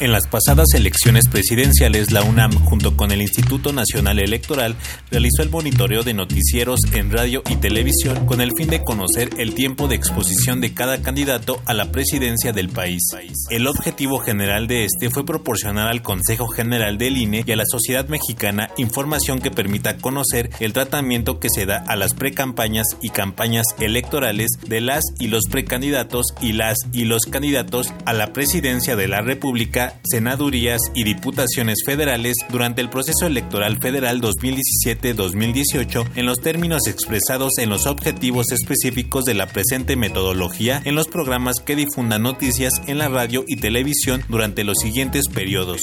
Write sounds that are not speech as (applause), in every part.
En las pasadas elecciones presidenciales, la UNAM, junto con el Instituto Nacional Electoral, realizó el monitoreo de noticieros en radio y televisión con el fin de conocer el tiempo de exposición de cada candidato a la presidencia del país. El objetivo general de este fue proporcionar al Consejo General del INE y a la sociedad mexicana información que permita conocer el tratamiento que se da a las precampañas y campañas electorales de las y los precandidatos y las y los candidatos a la presidencia de la República senadurías y diputaciones federales durante el proceso electoral federal 2017-2018 en los términos expresados en los objetivos específicos de la presente metodología en los programas que difundan noticias en la radio y televisión durante los siguientes periodos.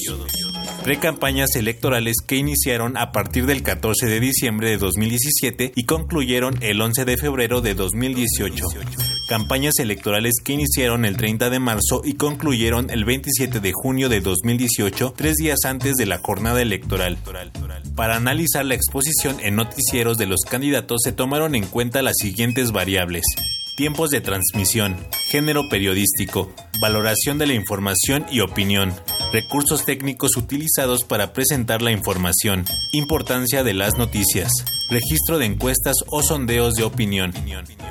Precampañas electorales que iniciaron a partir del 14 de diciembre de 2017 y concluyeron el 11 de febrero de 2018 campañas electorales que iniciaron el 30 de marzo y concluyeron el 27 de junio de 2018, tres días antes de la jornada electoral. Para analizar la exposición en noticieros de los candidatos se tomaron en cuenta las siguientes variables. Tiempos de transmisión, género periodístico, valoración de la información y opinión, recursos técnicos utilizados para presentar la información, importancia de las noticias, registro de encuestas o sondeos de opinión.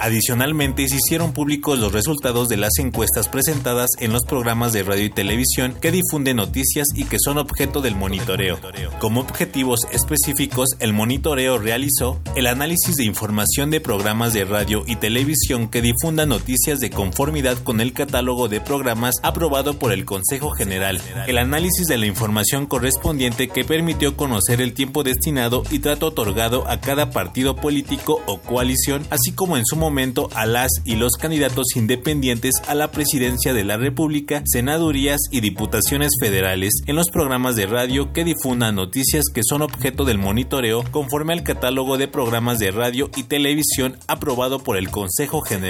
Adicionalmente, se hicieron públicos los resultados de las encuestas presentadas en los programas de radio y televisión que difunden noticias y que son objeto del monitoreo. Como objetivos específicos, el monitoreo realizó el análisis de información de programas de radio y televisión que difundan noticias de conformidad con el catálogo de programas aprobado por el Consejo General, el análisis de la información correspondiente que permitió conocer el tiempo destinado y trato otorgado a cada partido político o coalición, así como en su momento a las y los candidatos independientes a la presidencia de la República, senadurías y diputaciones federales en los programas de radio que difundan noticias que son objeto del monitoreo conforme al catálogo de programas de radio y televisión aprobado por el Consejo General.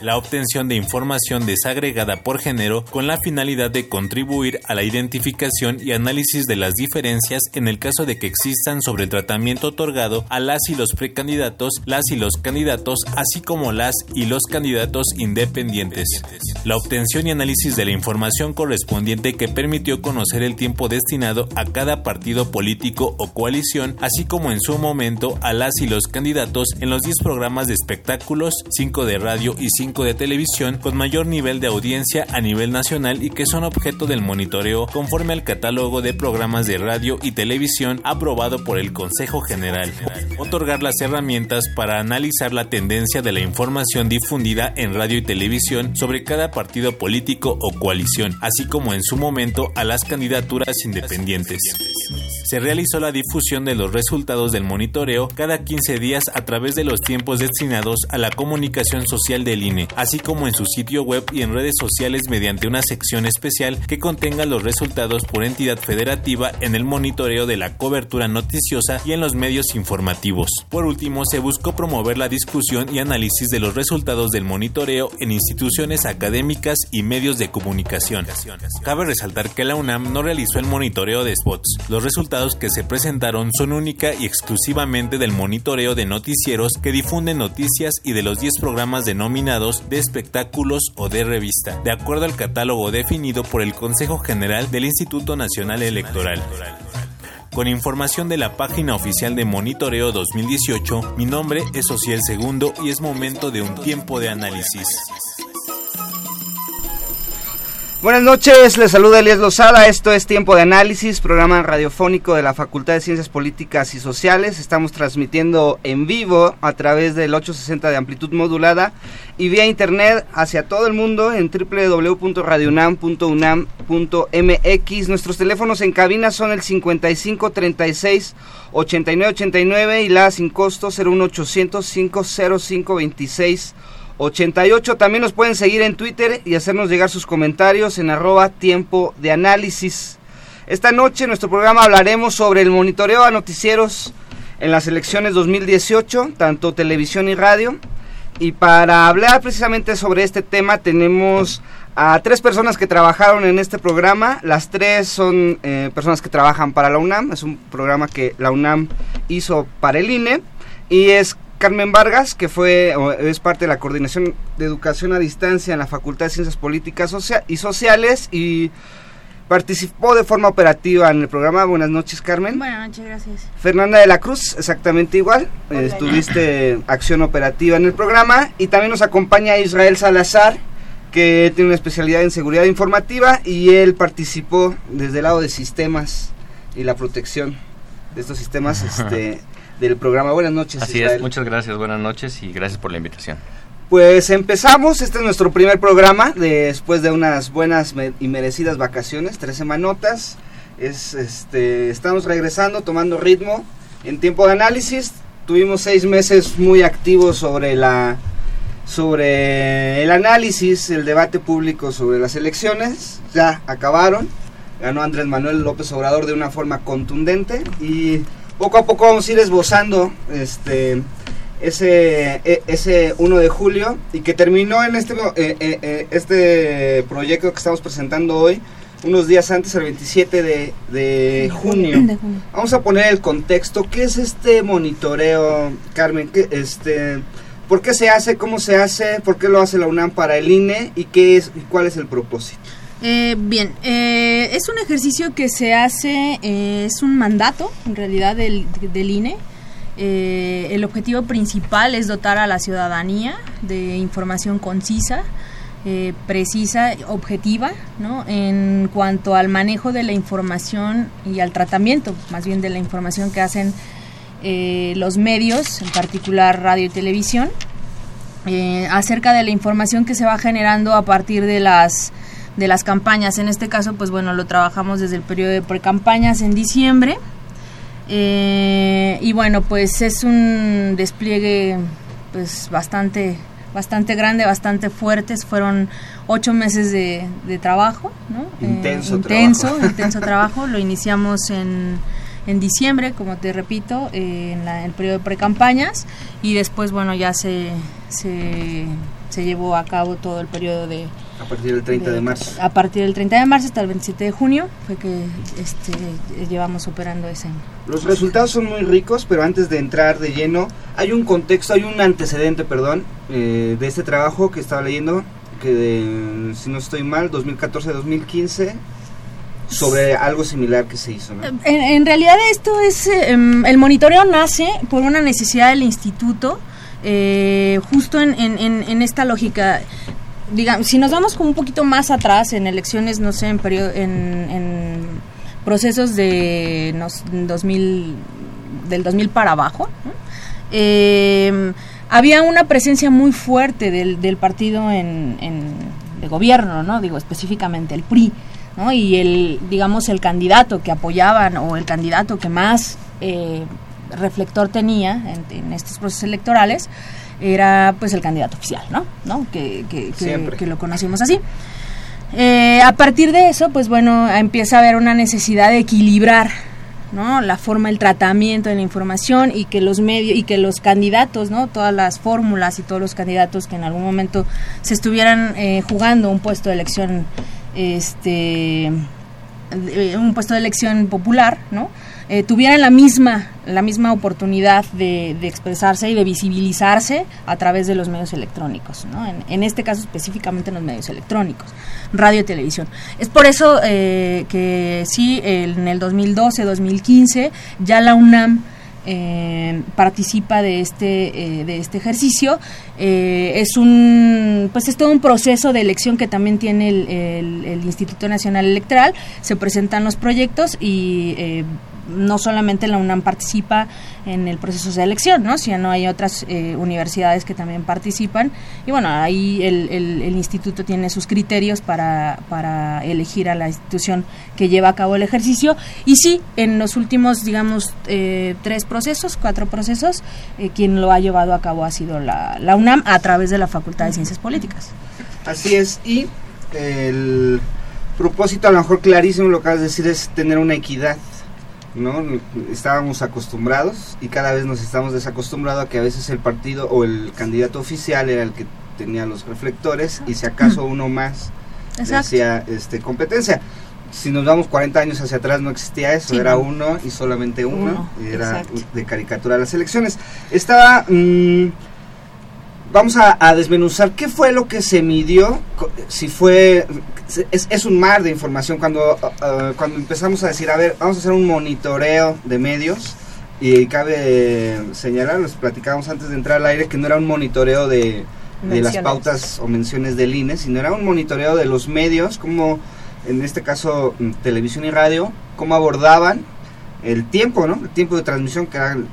La obtención de información desagregada por género con la finalidad de contribuir a la identificación y análisis de las diferencias en el caso de que existan sobre el tratamiento otorgado a las y los precandidatos, las y los candidatos, así como las y los candidatos independientes. La obtención y análisis de la información correspondiente que permitió conocer el tiempo destinado a cada partido político o coalición, así como en su momento a las y los candidatos en los 10 programas de espectáculos, 5 de radio y 5 de televisión con mayor nivel de audiencia a nivel nacional y que son objeto del monitoreo conforme al catálogo de programas de radio y televisión aprobado por el Consejo General otorgar las herramientas para analizar la tendencia de la información difundida en radio y televisión sobre cada partido político o coalición, así como en su momento a las candidaturas independientes. Se realizó la difusión de los resultados del monitoreo cada 15 días a través de los tiempos destinados a la comunicación social del INE, así como en su sitio web y en redes sociales mediante una sección especial que contenga los resultados por entidad federativa en el monitoreo de la cobertura noticiosa y en los medios informativos. Por último, se buscó promover la discusión y análisis de los resultados del monitoreo en instituciones académicas y medios de comunicación. Cabe resaltar que la UNAM no realizó el monitoreo de spots. Los resultados que se presentaron son única y exclusivamente del monitoreo de noticieros que difunden noticias y de los 10 programas denominados de espectáculos o de revista, de acuerdo al catálogo definido por el Consejo General del Instituto Nacional Electoral. Con información de la página oficial de Monitoreo 2018, mi nombre es Ociel Segundo y es momento de un tiempo de análisis. Buenas noches, les saluda Elías Lozada, esto es Tiempo de Análisis, programa radiofónico de la Facultad de Ciencias Políticas y Sociales. Estamos transmitiendo en vivo a través del 860 de amplitud modulada y vía internet hacia todo el mundo en www.radionam.unam.mx. Nuestros teléfonos en cabina son el 55 36 89 89 y la sin costo 01800 505 26 88. También nos pueden seguir en Twitter y hacernos llegar sus comentarios en arroba tiempo de análisis. Esta noche en nuestro programa hablaremos sobre el monitoreo a noticieros en las elecciones 2018, tanto televisión y radio. Y para hablar precisamente sobre este tema tenemos a tres personas que trabajaron en este programa. Las tres son eh, personas que trabajan para la UNAM. Es un programa que la UNAM hizo para el INE. Y es Carmen Vargas, que fue es parte de la coordinación de educación a distancia en la Facultad de Ciencias Políticas y Sociales y participó de forma operativa en el programa. Buenas noches, Carmen. Buenas noches, gracias. Fernanda de la Cruz, exactamente igual. estuviste acción operativa en el programa y también nos acompaña Israel Salazar, que tiene una especialidad en seguridad informativa y él participó desde el lado de sistemas y la protección de estos sistemas este (laughs) del programa. Buenas noches. Así es, muchas gracias, buenas noches y gracias por la invitación. Pues empezamos, este es nuestro primer programa después de unas buenas y merecidas vacaciones, tres semanotas. Es, este, estamos regresando, tomando ritmo en tiempo de análisis. Tuvimos seis meses muy activos sobre la sobre el análisis, el debate público sobre las elecciones. Ya acabaron. Ganó Andrés Manuel López Obrador de una forma contundente y poco a poco vamos a ir esbozando este ese, e, ese 1 de julio y que terminó en este, eh, eh, eh, este proyecto que estamos presentando hoy, unos días antes, el 27 de, de, junio. Vamos a poner el contexto. ¿Qué es este monitoreo, Carmen? ¿Qué, este, ¿Por qué se hace? ¿Cómo se hace? ¿Por qué lo hace la UNAM para el INE? ¿Y, qué es, y cuál es el propósito? Eh, bien, eh, es un ejercicio que se hace, eh, es un mandato en realidad del, del INE. el objetivo principal es dotar a la ciudadanía de información concisa, precisa, objetiva, ¿no? en cuanto al manejo de la información y al tratamiento, más bien de la información que hacen los medios, en particular radio y televisión, acerca de la información que se va generando a partir de las de las campañas. En este caso, pues bueno, lo trabajamos desde el periodo de precampañas en diciembre. Eh, y bueno, pues es un despliegue pues bastante bastante grande, bastante fuertes. Fueron ocho meses de, trabajo, ¿no? Intenso, eh, intenso, intenso (laughs) trabajo. Lo iniciamos en, en diciembre, como te repito, eh, en, el periodo de precampañas y después, bueno, ya se, se, se llevó a cabo todo el periodo de, a partir del 30 de, marzo. A partir del 30 de marzo hasta el 27 de junio fue que este, llevamos operando ese año. Los resultados son muy ricos, pero antes de entrar de lleno, hay un contexto, hay un antecedente, perdón, eh, de este trabajo que estaba leyendo, que si no estoy mal, 2014-2015 sobre algo similar que se hizo. En, realidad esto es, em, el monitoreo nace por una necesidad del instituto, eh, justo en, en, esta lógica digamos, si nos vamos como un poquito más atrás en elecciones, no sé, en, periodo, en, procesos de 2000, del 2000 para abajo, eh, había una presencia muy fuerte del, del partido en, de gobierno, ¿no? Digo, específicamente el PRI, ¿no? Y el, digamos, el candidato que apoyaban o el candidato que más eh, reflector tenía en estos procesos electorales, era pues el candidato oficial, ¿no? ¿No? Que, que, que, lo conocimos así. Eh, a partir de eso, pues bueno, empieza a haber una necesidad de equilibrar ¿no? la forma, el tratamiento de la información y que los medios y que los candidatos, ¿no? todas las fórmulas y todos los candidatos que en algún momento se estuvieran eh, jugando un puesto de elección, este, un puesto de elección popular, ¿no? Eh, tuvieran la misma, la misma oportunidad de, expresarse y de visibilizarse a través de los medios electrónicos, ¿no? en, este caso específicamente en los medios electrónicos, radio y televisión. Es por eso eh, que sí, en el 2012-2015 ya la UNAM eh, participa de este, de este ejercicio. Es un, pues es todo un proceso de elección que también tiene el, el Instituto Nacional Electoral. Se presentan los proyectos y no solamente la UNAM participa en el proceso de elección, ¿no? sino hay otras eh, universidades que también participan y bueno, ahí el, el, instituto tiene sus criterios para, para, elegir a la institución que lleva a cabo el ejercicio y sí, en los últimos, digamos, eh, tres procesos, cuatro procesos, eh, quien lo ha llevado a cabo ha sido la, UNAM a través de la Facultad de Ciencias Políticas. Así es, y el propósito a lo mejor clarísimo lo que de decir es tener una equidad ¿no? Estábamos acostumbrados y cada vez nos estamos desacostumbrados a que a veces el partido o el candidato oficial era el que tenía los reflectores y si acaso uno más hacía este, competencia. Si nos vamos 40 años hacia atrás no existía eso, era uno y solamente uno, era de caricatura las elecciones. Estaba... Mm, vamos a, desmenuzar qué fue lo que se midió, si fue, es, un mar de información cuando, uh, uh, cuando empezamos a decir, a ver, vamos a hacer un monitoreo de medios y cabe señalar, los platicábamos antes de entrar al aire, que no era un monitoreo de, de las pautas o menciones del INE, sino era un monitoreo de los medios, como en este caso mm, televisión y radio, cómo abordaban el tiempo, ¿no? El tiempo de transmisión que era el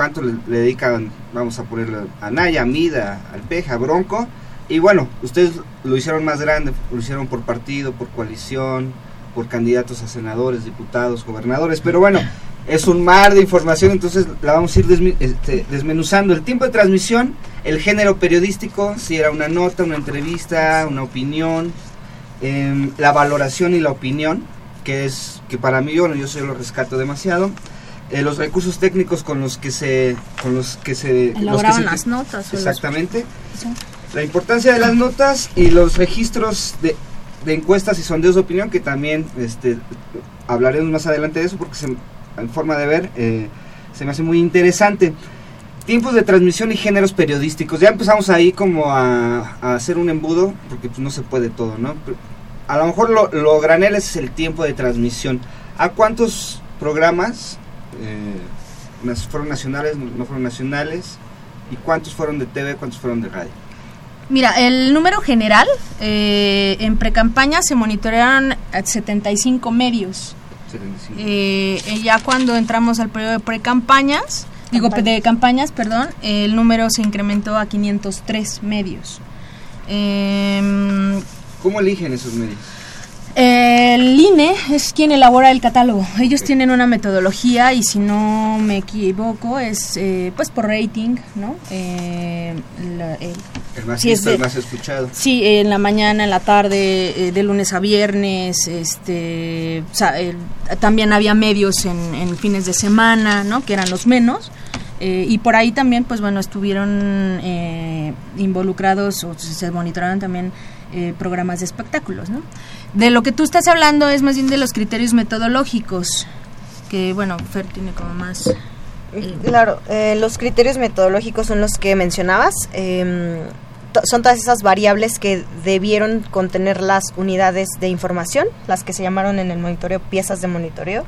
cuánto le, dedican, vamos a ponerlo a Naya, Mida, al Peja, a Bronco. Y bueno, ustedes lo hicieron más grande, lo hicieron por partido, por coalición, por candidatos a senadores, diputados, gobernadores. Pero bueno, es un mar de información, entonces la vamos a ir este, desmenuzando. El tiempo de transmisión, el género periodístico, si era una nota, una entrevista, una opinión, em, la valoración y la opinión, que es que para mí, bueno, yo se lo rescato demasiado. Eh, los recursos técnicos con los que se con los que se las notas exactamente. La importancia de las notas y los registros de, encuestas y sondeos de opinión que también este hablaremos más adelante de eso porque en forma de ver eh, se me hace muy interesante. Tiempos de transmisión y géneros periodísticos. Ya empezamos ahí como a, hacer un embudo porque pues no se puede todo no a lo mejor lo, lo granel es el tiempo de transmisión. A cuántos programas eh, fueron nacionales, no fueron nacionales, y cuántos fueron de TV, cuántos fueron de radio. Mira, el número general eh, en precampaña se monitorearon 75 medios. 75. Eh, ya cuando entramos al periodo de precampañas, digo de campañas, perdón, el número se incrementó a 503 medios. Em, ¿Cómo eligen esos medios? El INE es quien elabora el catálogo. Ellos tienen una metodología y si no me equivoco es eh, pues por rating, ¿no? Eh, el más visto, el más escuchado. Sí, en la mañana, en la tarde, eh, de lunes a viernes, este, también había medios en, en, fines de semana, ¿no? Que eran los menos. y por ahí también, pues bueno, estuvieron involucrados o se monitoraron también programas de espectáculos, ¿no? De lo que tú estás hablando es más bien de los criterios metodológicos, que bueno, Fer tiene como más... Eh, claro, eh, los criterios metodológicos son los que mencionabas. Em, son todas esas variables que debieron contener las unidades de información, las que se llamaron en el monitoreo piezas de monitoreo.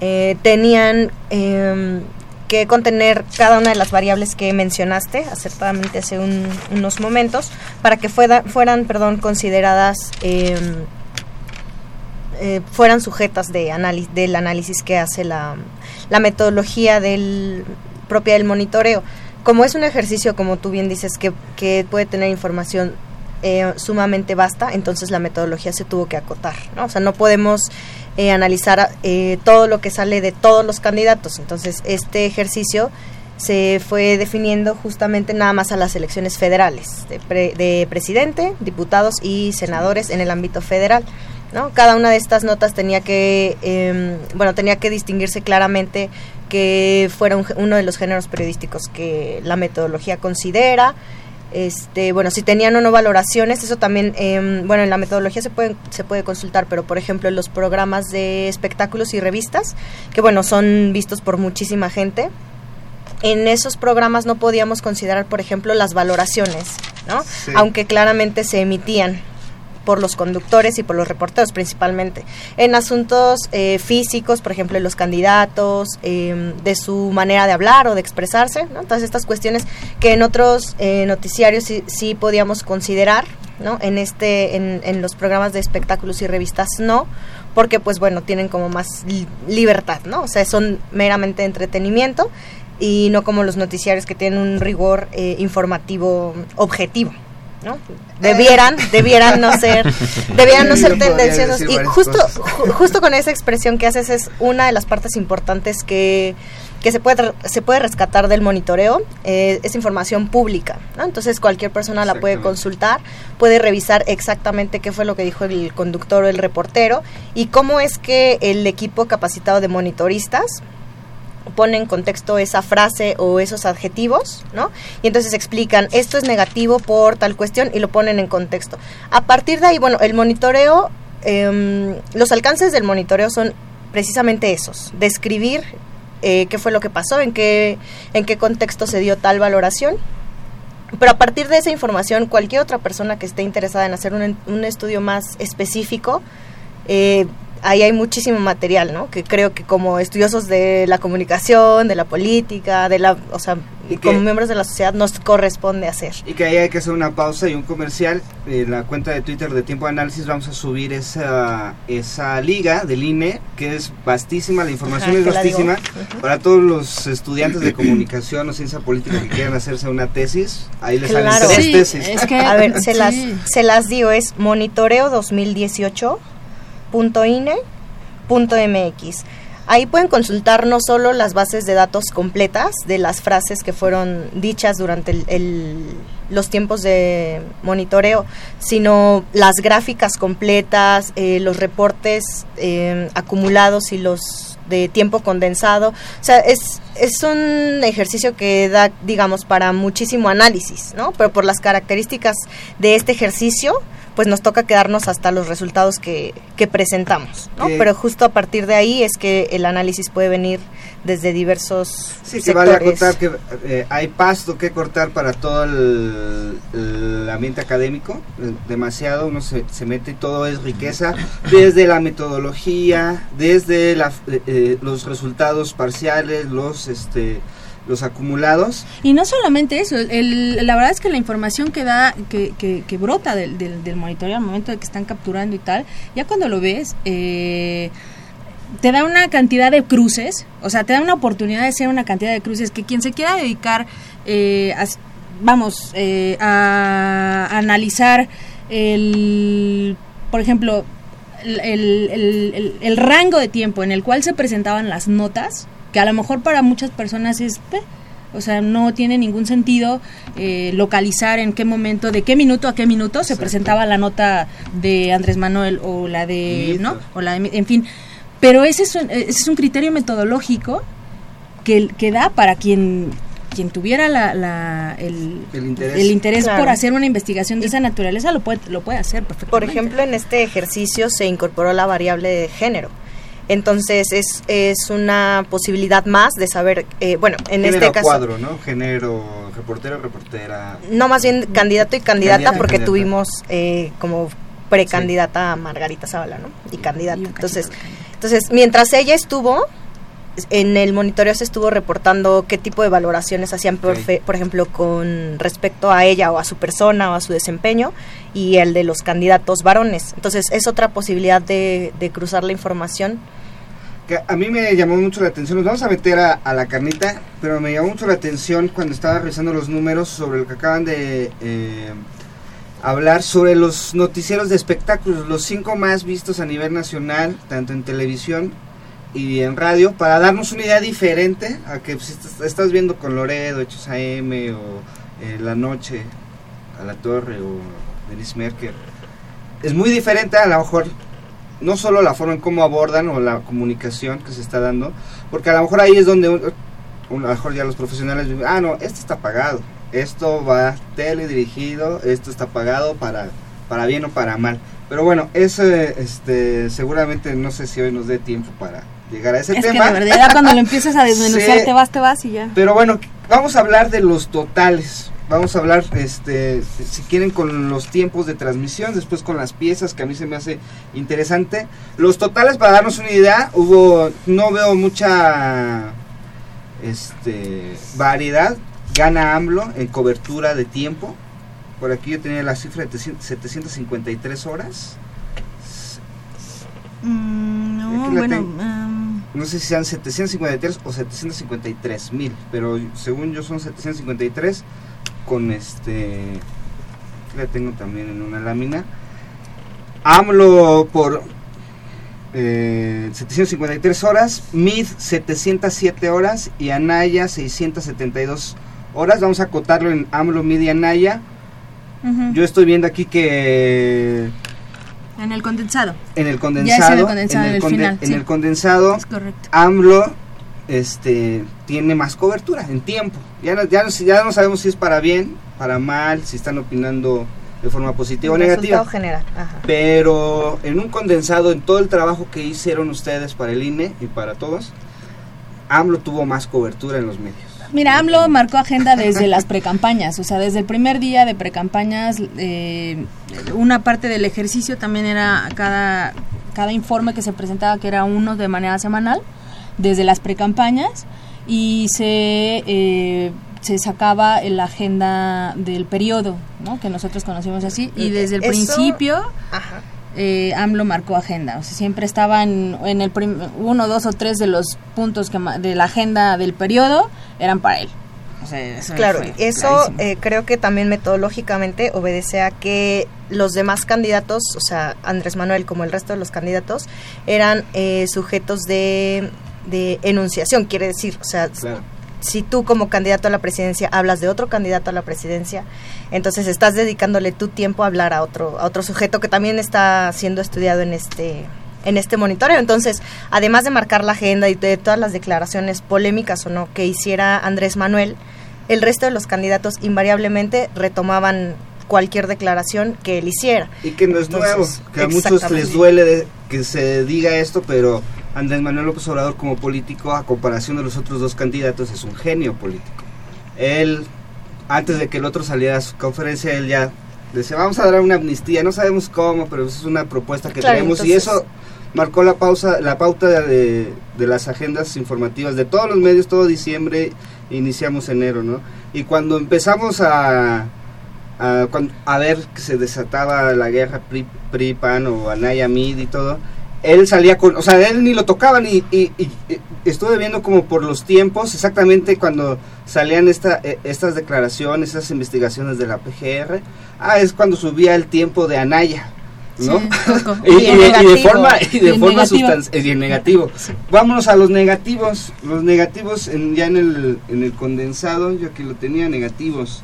Eh, tenían em, que contener cada una de las variables que mencionaste acertadamente hace unos momentos para que fueran perdón, consideradas, em, eh, fueran sujetas de análisis, del análisis que hace la, metodología del, propia del monitoreo. Como es un ejercicio, como tú bien dices, que puede tener información eh, sumamente vasta, entonces la metodología se tuvo que acotar, ¿no? O sea, no podemos eh, analizar eh, todo lo que sale de todos los candidatos. Entonces, este ejercicio se fue definiendo justamente nada más a las elecciones federales, de, presidente, diputados y senadores en el ámbito federal. ¿no? Cada una de estas notas tenía que, em, bueno, tenía que distinguirse claramente que fuera uno de los géneros periodísticos que la metodología considera, este, bueno, si tenían o no valoraciones, eso también, em, bueno, en la metodología se puede, se puede consultar, pero por ejemplo en los programas de espectáculos y revistas, que bueno, son vistos por muchísima gente, en esos programas no podíamos considerar, por ejemplo, las valoraciones, ¿no? Aunque claramente se emitían. Por los conductores y por los reporteros principalmente. En asuntos eh, físicos, por ejemplo, de los candidatos, em, de su manera de hablar o de expresarse, ¿no? todas estas cuestiones que en otros eh, noticiarios sí, sí, podíamos considerar, ¿no? en, este, en, los programas de espectáculos y revistas no, porque pues bueno, tienen como más li libertad, ¿no? O sea, son meramente entretenimiento y no como los noticiarios que tienen un rigor eh, informativo objetivo. ¿No? Debieran, debieran no ser, (laughs) debieran no ser tendenciosos. Y justo, ju justo con esa expresión que haces es una de las partes importantes que, que se puede se puede rescatar del monitoreo eh, es información pública ¿no? entonces cualquier persona la puede consultar puede revisar exactamente qué fue lo que dijo el conductor o el reportero y cómo es que el equipo capacitado de monitoristas pone en contexto esa frase o esos adjetivos, ¿no? Y entonces explican, esto es negativo por tal cuestión y lo ponen en contexto. A partir de ahí, bueno, el monitoreo, eh, los alcances del monitoreo son precisamente esos, describir eh, qué fue lo que pasó, en qué, en qué contexto se dio tal valoración. Pero a partir de esa información, cualquier otra persona que esté interesada en hacer un, un estudio más específico, eh, ahí hay muchísimo material, ¿no? Que creo que como estudiosos de la comunicación, de la política, de la, o sea, y como miembros de la sociedad nos corresponde hacer. Y que ahí hay que hacer una pausa y un comercial. En la cuenta de Twitter de Tiempo de Análisis vamos a subir esa, esa liga del INE, que es vastísima, la información Ajá, es vastísima. Uh -huh. Para todos los estudiantes de (clears throat) comunicación o ciencia política que quieran hacerse una tesis, ahí les claro. salen tres sí, tesis. Es que, a ver, (laughs) se, sí. las, se las digo, es monitoreo 2018 .ine.mx. Ahí pueden consultar no solo las bases de datos completas de las frases que fueron dichas durante el, el, los tiempos de monitoreo, sino las gráficas completas, eh, los reportes eh, acumulados y los de tiempo condensado. O sea, es, es un ejercicio que da, digamos, para muchísimo análisis, ¿no? Pero por las características de este ejercicio, pues nos toca quedarnos hasta los resultados que, que presentamos, ¿no? Pero justo a partir de ahí es que el análisis puede venir desde diversos sí, que vale acotar que eh, hay pasto que cortar para todo el, el ambiente académico, eh, demasiado, uno se, se, mete y todo es riqueza, desde la metodología, desde la, eh, los resultados parciales, los... este los acumulados. Y no solamente eso, el, la verdad es que la información que da, que, que, que brota del, del, del, monitoreo al momento de que están capturando y tal, ya cuando lo ves, eh, te da una cantidad de cruces, o sea, te da una oportunidad de hacer una cantidad de cruces que quien se quiera dedicar, eh, a, vamos, eh, a, analizar el, por ejemplo, el, el, el, rango de tiempo en el cual se presentaban las notas, que a lo mejor para muchas personas es... O sea, no tiene ningún sentido eh, localizar en qué momento, de qué minuto a qué minuto se presentaba la nota de Andrés Manuel o la de, ¿no? O la de, en fin. Pero ese es un, ese es un criterio metodológico que, que da para quien quien tuviera la, la el, el, interés, el interés claro. por hacer una investigación de esa naturaleza lo puede, lo puede hacer perfectamente. Por ejemplo, en este ejercicio se incorporó la variable de género. Entonces es, es una posibilidad más de saber, eh, bueno, en Género este caso... cuadro, ¿no? Género, reportero, reportera... No, más bien candidato y candidata candidato porque candidata. tuvimos eh, como precandidata a Margarita Zavala, ¿no? Y candidata. Entonces, entonces, mientras ella estuvo, en el monitoreo se estuvo reportando qué tipo de valoraciones hacían, por, okay. por, ejemplo, con respecto a ella o a su persona o a su desempeño y el de los candidatos varones. Entonces es otra posibilidad de, de cruzar la información. Que a mí me llamó mucho la atención, nos vamos a meter a, a, la carnita, pero me llamó mucho la atención cuando estaba revisando los números sobre lo que acaban de eh, hablar sobre los noticieros de espectáculos, los cinco más vistos a nivel nacional, tanto en televisión y en radio para darnos una idea diferente a que si estás viendo con Loredo, Hechos AM o eh, La Noche a la Torre o Denise Merker. Es muy diferente a lo mejor no solo la forma en cómo abordan o la comunicación que se está dando, porque a lo mejor ahí es donde un, a lo mejor ya los profesionales dicen, ah, no, esto está pagado, esto va teledirigido, esto está pagado para, para bien o para mal. Pero bueno, eso este, seguramente no sé si hoy nos dé tiempo para llegar a ese es tema. Que de verdad cuando lo empiezas a (laughs) desmenuzar sí, te vas, te vas y ya. Pero bueno, vamos a hablar de los totales. vamos a hablar, este, si quieren, con los tiempos de transmisión, después con las piezas, que a mí se me hace interesante. Los totales, para darnos una idea, hubo, no veo mucha este, variedad. Gana AMLO en cobertura de tiempo. Por aquí yo tenía la cifra de 753 horas. Mm, no, bueno, No sé si sean 753 o 753 mil, pero según yo son 753 con este... La tengo también en una lámina. AMLO por eh, 753 horas, MID 707 horas y Anaya 672 horas. Vamos a acotarlo en AMLO, MID y Anaya. Yo estoy viendo aquí que en el condensado. en el Ya condensado, es en el condensado, en en el, el conde- final, en sí. el condensado Es correcto. AMLO este tiene más cobertura en tiempo. Ya no, ya, no, ya no sabemos si es para bien, para mal, si están opinando de forma positiva o El negativa. resultado general. Ajá. Pero en un condensado, en todo el trabajo que hicieron ustedes para el INE y para todos, AMLO tuvo más cobertura en los medios. Mira, AMLO marcó agenda desde las precampañas, o sea, desde el primer día de precampañas, eh, una parte del ejercicio también era cada, cada informe que se presentaba, que era uno de manera semanal, desde las precampañas, y se, eh, se sacaba la agenda del periodo, ¿no? que nosotros conocimos así, y desde el Eso- principio Ajá. Eh, AMLO marcó agenda. O sea, siempre estaba en, en el prim- uno, dos o tres de los puntos que ma- de la agenda del periodo eran para él. O sea, eso Claro, eso eh, creo que también metodológicamente obedece a que los demás candidatos, o sea, Andrés Manuel como el resto de los candidatos, eran eh, sujetos de, de enunciación, quiere decir, o sea, Claro. Si tú como candidato a la presidencia hablas de otro candidato a la presidencia, entonces estás dedicándole tu tiempo a hablar a otro, a otro sujeto que también está siendo estudiado en este en este monitoreo. Entonces, además de marcar la agenda y de todas las declaraciones polémicas o no que hiciera Andrés Manuel, el resto de los candidatos invariablemente retomaban cualquier declaración que él hiciera. Y que no es Entonces, nuevo, que a muchos les duele de que se diga esto, pero Andrés Manuel López Obrador como político, a comparación de los otros dos candidatos, es un genio político. Él, antes de que el otro saliera a su conferencia, él ya decía, vamos a dar una amnistía, no sabemos cómo, pero es una propuesta que Claro, tenemos y eso marcó la pausa, la pauta de, de las agendas informativas de todos los medios, todo diciembre, iniciamos enero, ¿no? Y cuando empezamos a, a, ver que se desataba la guerra PRI, PRI, PAN o Anaya Mid y todo, él salía con, o sea, él ni lo tocaban y, y- y- y estuve viendo como por los tiempos, exactamente cuando salían esta, eh, estas declaraciones, estas investigaciones de la PGR, ah, es cuando subía el tiempo de Anaya. ¿no? Sí, (laughs) y, y Y de, y forma y de Y en forma negativo. sustancial y en negativo (laughs) vámonos a los negativos los negativos en, ya en el en el condensado yo aquí lo tenía negativos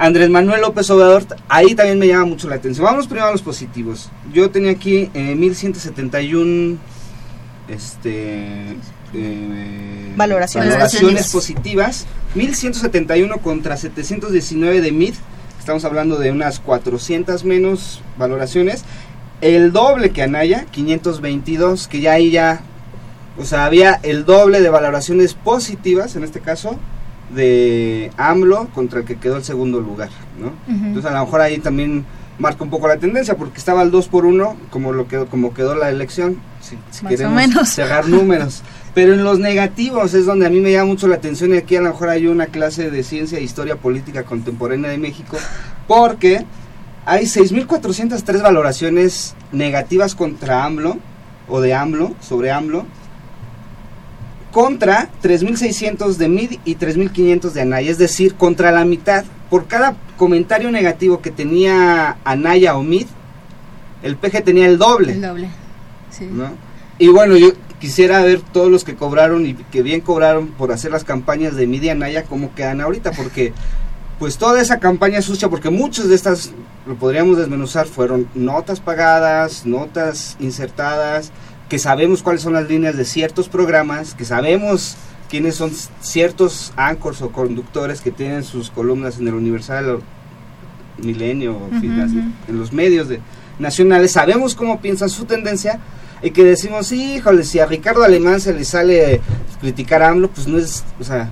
Andrés Manuel López Obrador ahí también me llama mucho la atención. Vamos primero a los positivos. Yo tenía aquí eh, 1171 este eh, Valoraciones. valoraciones positivas. 1171 contra 719 de MID estamos hablando de unas 400 menos valoraciones. El doble que Anaya 522 que ya ahí ya o sea había el doble de valoraciones positivas en este caso de AMLO contra el que quedó el segundo lugar ¿no? Entonces a lo mejor ahí también marca un poco la tendencia porque estaba el 2 por 1 como lo quedó como quedó la elección si, queremos menos. cerrar números pero en los negativos es donde a mí me llama mucho la atención y aquí a lo mejor hay una clase de ciencia e historia política contemporánea de México porque hay 6.403 valoraciones negativas contra AMLO o de AMLO, sobre AMLO, contra 3.600 de MID y 3.500 de Anaya, es decir, contra la mitad. Por cada comentario negativo que tenía Anaya o MID, el PG tenía el doble. El doble. Sí. ¿no? Y bueno, yo quisiera ver todos los que cobraron y que bien cobraron por hacer las campañas de Media Naya, cómo quedan ahorita, porque pues toda esa campaña sucia, porque muchas de estas, lo podríamos desmenuzar, fueron notas pagadas, notas insertadas, que sabemos cuáles son las líneas de ciertos programas, que sabemos quiénes son ciertos anchors o conductores que tienen sus columnas en el Universal o Milenio, o en los medios de, nacionales, sabemos cómo piensan su tendencia y que decimos, híjole, si a Ricardo Alemán se le sale criticar a AMLO, pues no es, o sea,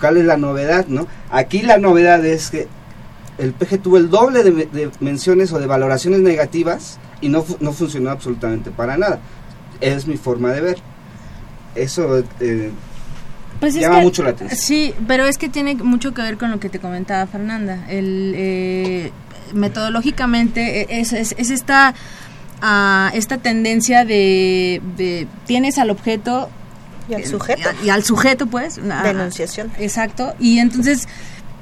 ¿Cuál es la novedad, no? Aquí la novedad es que el PG tuvo el doble de, menciones o de valoraciones negativas y no, no funcionó absolutamente para nada. Es mi forma de ver. Eso eh, pues llama mucho la atención. Sí, pero es que tiene mucho que ver con lo que te comentaba Fernanda. El, eh, metodológicamente e, es, es, esta, uh, esta tendencia de, de, tienes al objeto y al sujeto. Y, al sujeto, pues. Denunciación. Exacto. Y entonces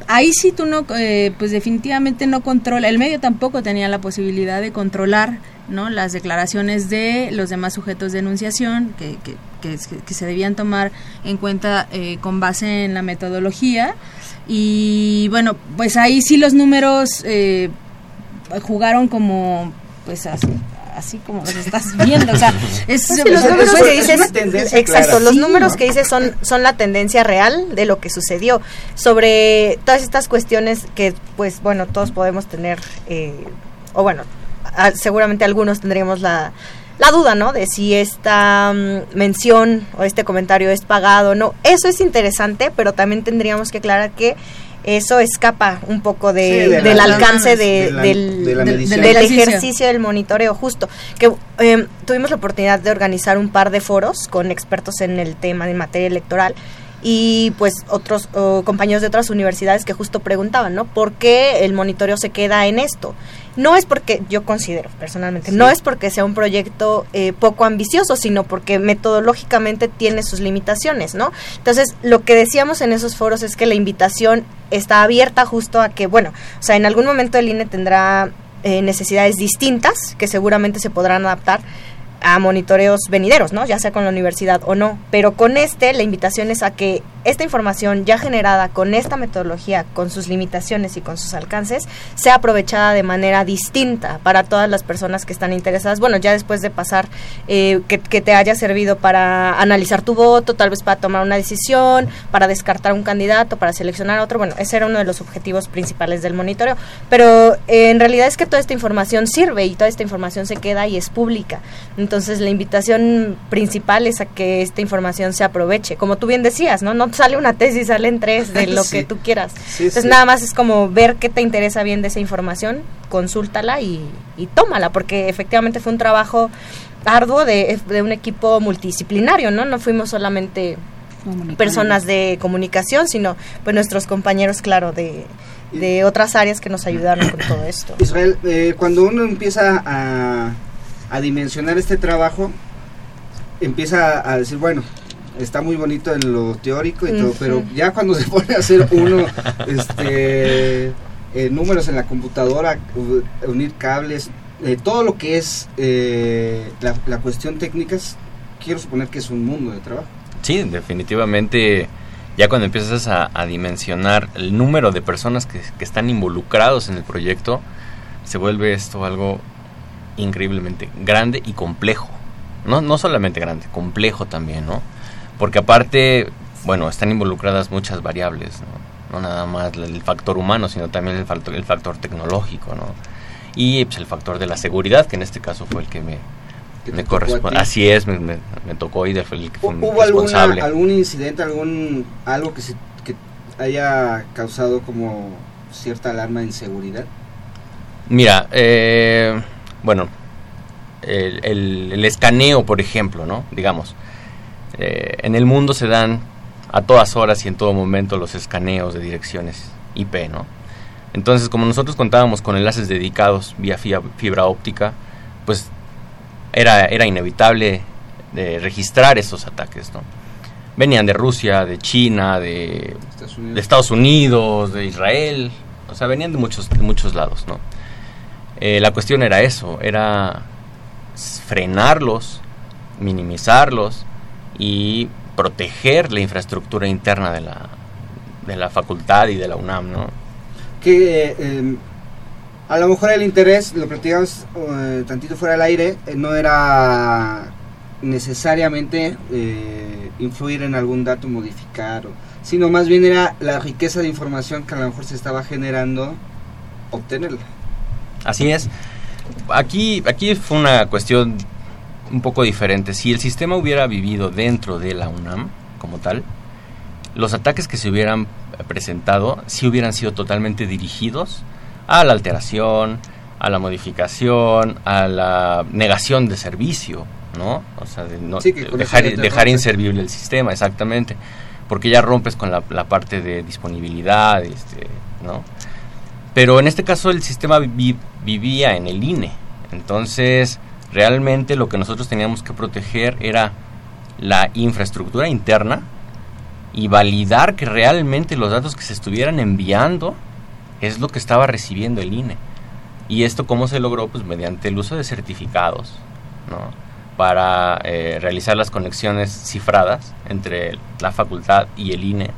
ahí sí tú no, eh, pues definitivamente no controla, el medio tampoco tenía la posibilidad de controlar ¿no? las declaraciones de los demás sujetos de enunciación que, que, que, se debían tomar en cuenta eh, con base en la metodología. Y bueno, pues ahí sí los números eh, jugaron como pues así, así como los estás (laughs) viendo, o sea, es, los números que dices, exacto, los números que dices son son la tendencia real de lo que sucedió. Sobre todas estas cuestiones que, pues, bueno, todos podemos tener, eh, o bueno, seguramente algunos tendríamos la la duda, ¿no? De si esta mm, mención o este comentario es pagado o no. Eso es interesante, pero también tendríamos que aclarar que eso escapa un poco del alcance del, ejercicio del monitoreo justo que em, tuvimos la oportunidad de organizar un par de foros con expertos en el tema de materia electoral y pues otros compañeros de otras universidades que justo preguntaban, ¿no? ¿Por qué el monitoreo se queda en esto? No es porque, yo considero personalmente, no es porque sea un proyecto eh, poco ambicioso, sino porque metodológicamente tiene sus limitaciones, ¿no? Entonces, lo que decíamos en esos foros es que la invitación está abierta justo a que, bueno, o sea, en algún momento el INE tendrá eh, necesidades distintas que seguramente se podrán adaptar a monitoreos venideros, ¿no? Ya sea con la universidad o no. Pero con este, la invitación es a que esta información ya generada con esta metodología, con sus limitaciones y con sus alcances, sea aprovechada de manera distinta para todas las personas que están interesadas. Bueno, ya después de pasar, eh, que, te haya servido para analizar tu voto, tal vez para tomar una decisión, para descartar un candidato, para seleccionar otro. Bueno, ese era uno de los objetivos principales del monitoreo. Pero eh, en realidad es que toda esta información sirve y toda esta información se queda y es pública. La invitación principal es a que esta información se aproveche. Como tú bien decías, ¿no? No sale una tesis, salen tres de (laughs) lo que tú quieras. Entonces nada más es como ver qué te interesa bien de esa información, consúltala y, tómala, porque efectivamente fue un trabajo arduo de, de un equipo multidisciplinario, ¿no? No fuimos solamente personas de comunicación, sino pues nuestros compañeros, claro, de, de otras áreas que nos ayudaron con todo esto. Israel, eh, cuando uno empieza a a dimensionar este trabajo, empieza a decir, bueno, está muy bonito en lo teórico y todo, pero ya cuando se pone a hacer uno este, eh, números en la computadora, unir cables, eh, todo lo que es eh, la, cuestión técnica, quiero suponer que es un mundo de trabajo. Sí, definitivamente ya cuando empiezas a, dimensionar el número de personas que, que, están involucrados en el proyecto, se vuelve esto algo increíblemente grande y complejo. No, no solamente grande, complejo también, ¿no? Porque aparte, bueno, están involucradas muchas variables, ¿no? No nada más el factor humano, sino también el factor, el factor tecnológico, ¿no? Y pues, el factor de la seguridad, que en este caso fue el que me, me corresponde. Así es, me, me, tocó y fue el que fue ¿Hubo responsable. algún incidente, algún algo que, se, que haya causado como cierta alarma de inseguridad? Mira, eh, bueno, el, escaneo, por ejemplo, ¿no? Digamos, eh, en el mundo se dan a todas horas y en todo momento los escaneos de direcciones IP, ¿no? Entonces, como nosotros contábamos con enlaces dedicados vía fibra, óptica, pues era, era inevitable de registrar esos ataques, ¿no? Venían de Rusia, de China, de de Estados Unidos, de Israel, o sea, venían de muchos, de muchos lados, ¿no? Eh, la cuestión era eso, era frenarlos, minimizarlos y proteger la infraestructura interna de la, de la facultad y de la UNAM, ¿no? Que eh, em, a lo mejor el interés, lo platicamos eh, tantito fuera del aire, no era necesariamente influir en algún dato, modificar, sino más bien era la riqueza de información que a lo mejor se estaba generando, obtenerla. Así es. Aquí, aquí fue una cuestión un poco diferente. Si el sistema hubiera vivido dentro de la UNAM como tal, los ataques que se hubieran presentado sí hubieran sido totalmente dirigidos a la alteración, a la modificación, a la negación de servicio, ¿no? O sea, de no, dejar, dejar inservible el sistema, exactamente, porque ya rompes con la, parte de disponibilidad, este, ¿no? Pero en este caso el sistema vivía en el INE, entonces realmente lo que nosotros teníamos que proteger era la infraestructura interna y validar que realmente los datos que se estuvieran enviando es lo que estaba recibiendo el INE. ¿Y esto cómo se logró? Pues mediante el uso de certificados, ¿no? Para eh, realizar las conexiones cifradas entre la facultad y el INE.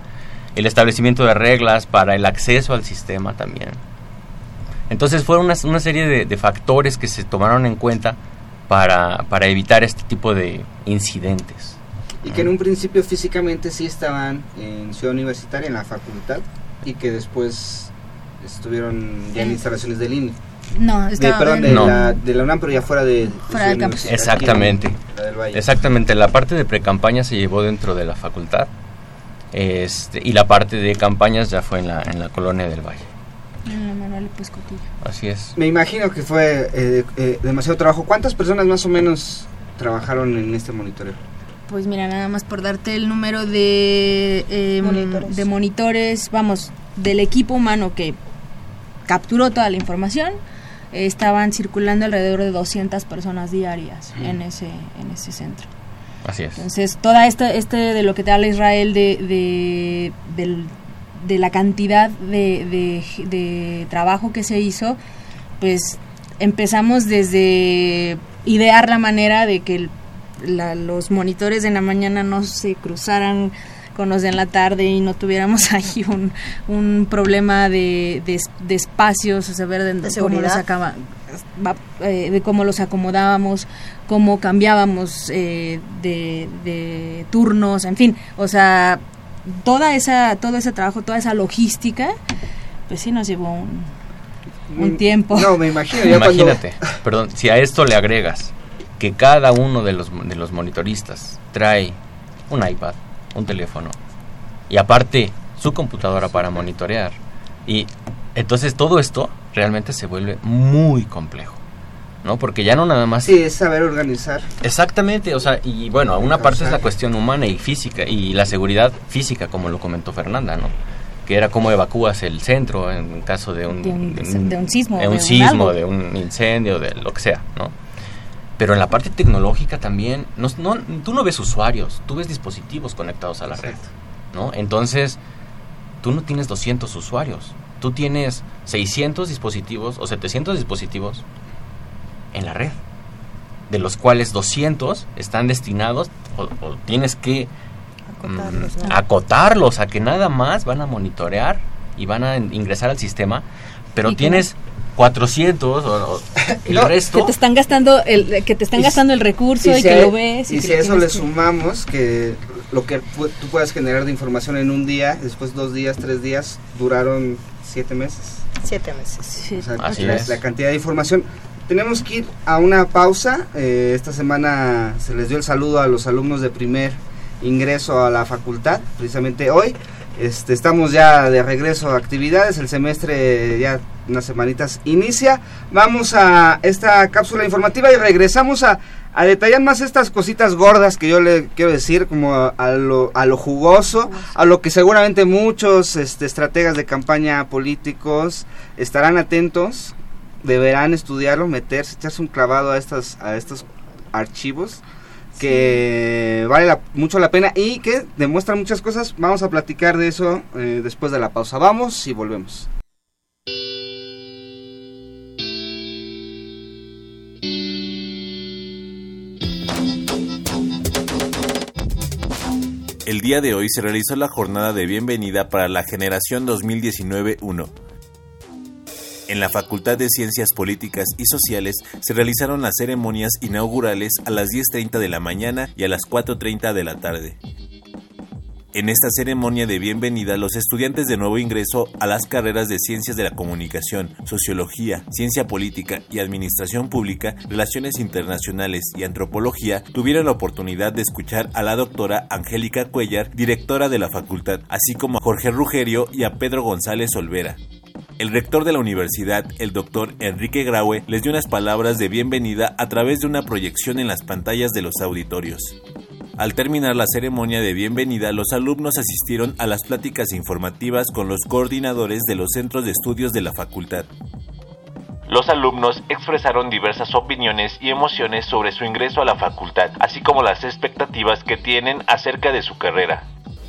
El establecimiento de reglas para el acceso al sistema también. Entonces fueron una, serie de, factores que se tomaron en cuenta para, para evitar este tipo de incidentes. Y que en un principio físicamente sí estaban en Ciudad Universitaria, en la facultad, y que después estuvieron ya en instalaciones del INE. No, estaba perdón, de, La, de la UNAM, pero ya fuera de, fuera del campus. Exactamente. Exactamente, la parte de pre-campaña se llevó dentro de la facultad este, y la parte de campañas ya fue en la, en la colonia del Valle. En la Manuel Así es. Me imagino que fue eh, eh, demasiado trabajo. ¿Cuántas personas más o menos trabajaron en este monitoreo? Pues mira, nada más por darte el número de, em, de monitores, vamos, del equipo humano que capturó toda la información, estaban circulando alrededor de 200 personas diarias en ese en ese centro. Así es. Entonces, toda esta este de lo que te habla Israel de, de, la cantidad de, de, trabajo que se hizo, pues empezamos desde idear la manera de que los monitores de la mañana no se cruzaran con los de en la tarde y no tuviéramos (laughs) ahí un, un problema de, de, espacios, o sea, ver de, cómo los acaba, eh, de cómo los acomodábamos, cómo cambiábamos eh, de, de, turnos, en fin, o sea, toda esa, todo ese trabajo, toda esa logística, pues sí nos llevó un, un mm, tiempo. No, me imagino. Imagínate, perdón, si a esto le agregas que cada uno de los, de los monitoristas trae un iPad, un teléfono y aparte su computadora para monitorear. Y entonces todo esto realmente se vuelve muy complejo. ¿no? Porque ya no nada más... Sí, es saber organizar. Exactamente, o sea, y bueno, una parte es la cuestión humana y física, y la seguridad física, como lo comentó Fernanda, ¿no? Que era cómo evacúas el centro en caso de un... De un, sismo. De un sismo, de un incendio, de lo que sea, ¿no? Pero en la parte tecnológica también, no, tú no ves usuarios, tú ves dispositivos conectados a la red, ¿no? Entonces, tú no tienes 200 usuarios, tú tienes 600 dispositivos o 700 dispositivos en la red, de los cuales 200 están destinados o, tienes que mm, acotarlos, a que nada más van a monitorear y van a ingresar al sistema, pero tienes 400 o, (laughs) el resto que te están gastando el que te están gastando el recurso y, que lo ves y, si a eso le sumamos que lo que tú puedas generar de información en un día después dos días tres días duraron siete meses. Siete meses. La, cantidad de información. Tenemos que ir a una pausa. Eh, esta semana se les dio el saludo a los alumnos de primer ingreso a la facultad precisamente hoy. Este, estamos ya de regreso a actividades, el semestre ya unas semanitas inicia. Vamos a esta cápsula informativa y regresamos a, detallar más estas cositas gordas que yo le quiero decir, como a, lo, a lo, jugoso, a lo que seguramente muchos este, estrategas de campaña políticos estarán atentos, deberán estudiarlo, meterse, echarse un clavado a, estas, a estos archivos que vale mucho la pena y que demuestra muchas cosas. Vamos a platicar de eso eh, después de la pausa. Vamos y volvemos. El día de hoy se realizó la jornada de bienvenida para la generación 2019-1 en la Facultad de Ciencias Políticas y Sociales se realizaron las ceremonias inaugurales a las 10.30 de la mañana y a las 4.30 de la tarde. En esta ceremonia de bienvenida, los estudiantes de nuevo ingreso a las carreras de Ciencias de la Comunicación, Sociología, Ciencia Política y Administración Pública, Relaciones Internacionales y Antropología tuvieron la oportunidad de escuchar a la doctora Angélica Cuellar, directora de la facultad, así como a Jorge Rugerio y a Pedro González Olvera. El rector de la universidad, el doctor Enrique Graue, les dio unas palabras de bienvenida a través de una proyección en las pantallas de los auditorios. Al terminar la ceremonia de bienvenida, los alumnos asistieron a las pláticas informativas con los coordinadores de los centros de estudios de la facultad. Los alumnos expresaron diversas opiniones y emociones sobre su ingreso a la facultad, así como las expectativas que tienen acerca de su carrera.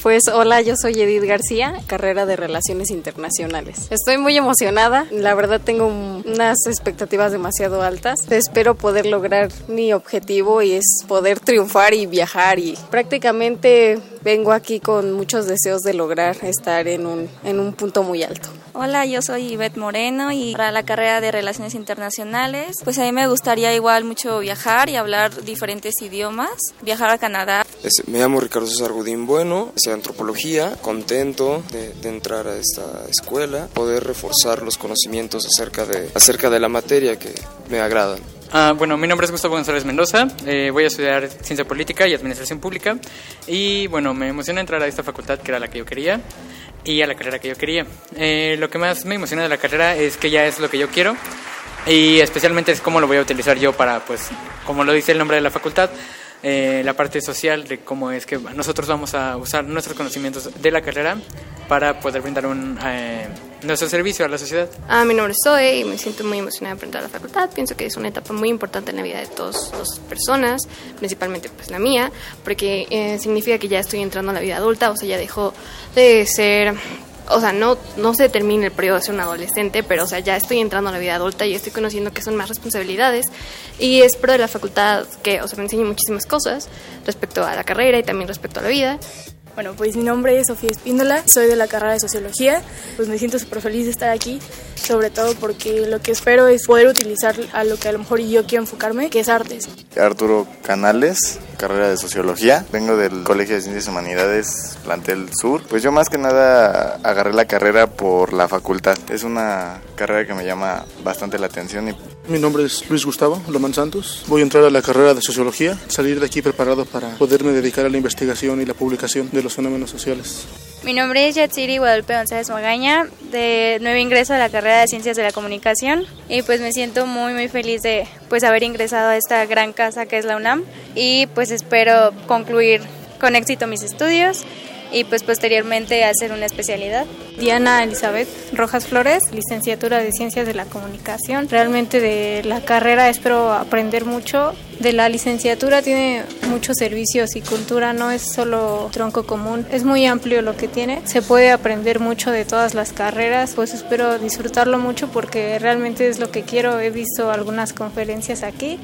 Pues hola, yo soy Edith García, carrera de Relaciones Internacionales. Estoy muy emocionada, la verdad tengo unas expectativas demasiado altas. Espero poder lograr mi objetivo y es poder triunfar y viajar y prácticamente vengo aquí con muchos deseos de lograr estar en un, en un punto muy alto. Hola, yo soy Ivette Moreno y para la carrera de Relaciones Internacionales, pues a mí me gustaría igual mucho viajar y hablar diferentes idiomas, viajar a Canadá. me llamo Ricardo César Gudín Bueno, de antropología, contento de, de, entrar a esta escuela, poder reforzar los conocimientos acerca de, acerca de la materia que me agradan. Ah, bueno, mi nombre es Gustavo González Mendoza, eh, voy a estudiar Ciencia Política y Administración Pública y bueno, me emociona entrar a esta facultad que era la que yo quería y a la carrera que yo quería. Eh, lo que más me emociona de la carrera es que ya es lo que yo quiero y especialmente es cómo lo voy a utilizar yo para, pues, como lo dice el nombre de la facultad, eh, la parte social de cómo es que nosotros vamos a usar nuestros conocimientos de la carrera para poder brindar un, eh, nuestro servicio a la sociedad. Ah, mi nombre es Zoe y me siento muy emocionada de aprender a la facultad. Pienso que es una etapa muy importante en la vida de todas las personas, principalmente pues la mía, porque eh, significa que ya estoy entrando a la vida adulta, o sea, ya dejo de ser o sea, no, no se termina el periodo de ser un adolescente, pero o sea, ya estoy entrando a la vida adulta y estoy conociendo que son más responsabilidades y espero de la facultad que, o sea, me enseñe muchísimas cosas respecto a la carrera y también respecto a la vida. Bueno, pues mi nombre es Sofía Espíndola, soy de la carrera de Sociología, pues me siento súper feliz de estar aquí, sobre todo porque lo que espero es poder utilizar a lo que a lo mejor yo quiero enfocarme, que es artes. Arturo Canales, carrera de Sociología, vengo del Colegio de Ciencias y Humanidades, plantel Sur. Pues yo más que nada agarré la carrera por la facultad, es una carrera que me llama bastante la atención. Y... Mi nombre es Luis Gustavo Lomán Santos, voy a entrar a la carrera de Sociología, salir de aquí preparado para poderme dedicar a la investigación y la publicación de los fenómenos sociales. Mi nombre es Yatsiri Guadalupe González Magaña, de nuevo ingreso a la carrera de Ciencias de la Comunicación y pues me siento muy muy feliz de pues haber ingresado a esta gran casa que es la UNAM y pues espero concluir con éxito mis estudios y pues posteriormente hacer una especialidad. Diana Elizabeth Rojas Flores, licenciatura de Ciencias de la Comunicación. Realmente de la carrera espero aprender mucho. De la licenciatura tiene muchos servicios y cultura, no es solo tronco común, es muy amplio lo que tiene. Se puede aprender mucho de todas las carreras, pues espero disfrutarlo mucho porque realmente es lo que quiero. He visto algunas conferencias aquí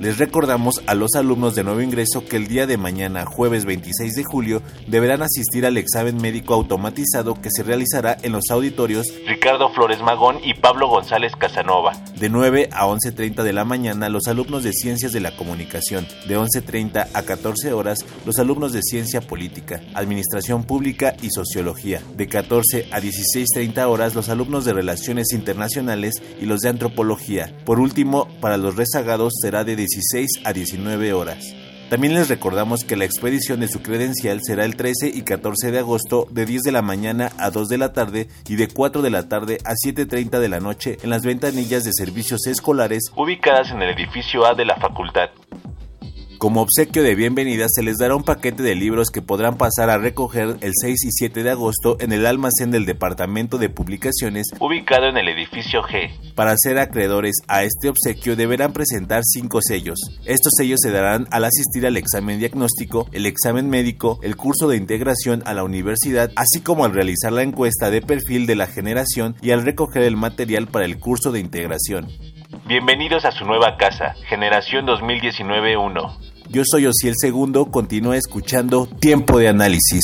les recordamos a los alumnos de nuevo ingreso que el día de mañana, jueves 26 de julio, deberán asistir al examen médico automatizado que se realizará en los auditorios Ricardo Flores Magón y Pablo González Casanova. De 9 a 11.30 de la mañana, los alumnos de Ciencias de la Comunicación. De 11.30 a 14 horas, los alumnos de Ciencia Política, Administración Pública y Sociología. De 14 a 16.30 horas, los alumnos de Relaciones Internacionales y los de Antropología. Por último, para los rezagados será de 16 a 19 horas. También les recordamos que la expedición de su credencial será el 13 y 14 de agosto de 10 de la mañana a 2 de la tarde y de 4 de la tarde a 7.30 de la noche en las ventanillas de servicios escolares ubicadas en el edificio A de la facultad. Como obsequio de bienvenida se les dará un paquete de libros que podrán pasar a recoger el 6 y 7 de agosto en el almacén del Departamento de Publicaciones ubicado en el edificio G. Para ser acreedores a este obsequio deberán presentar cinco sellos. Estos sellos se darán al asistir al examen diagnóstico, el examen médico, el curso de integración a la universidad, así como al realizar la encuesta de perfil de la generación y al recoger el material para el curso de integración. Bienvenidos a su nueva casa, Generación 2019-1. Yo soy Osiel Segundo, continúa escuchando Tiempo de Análisis.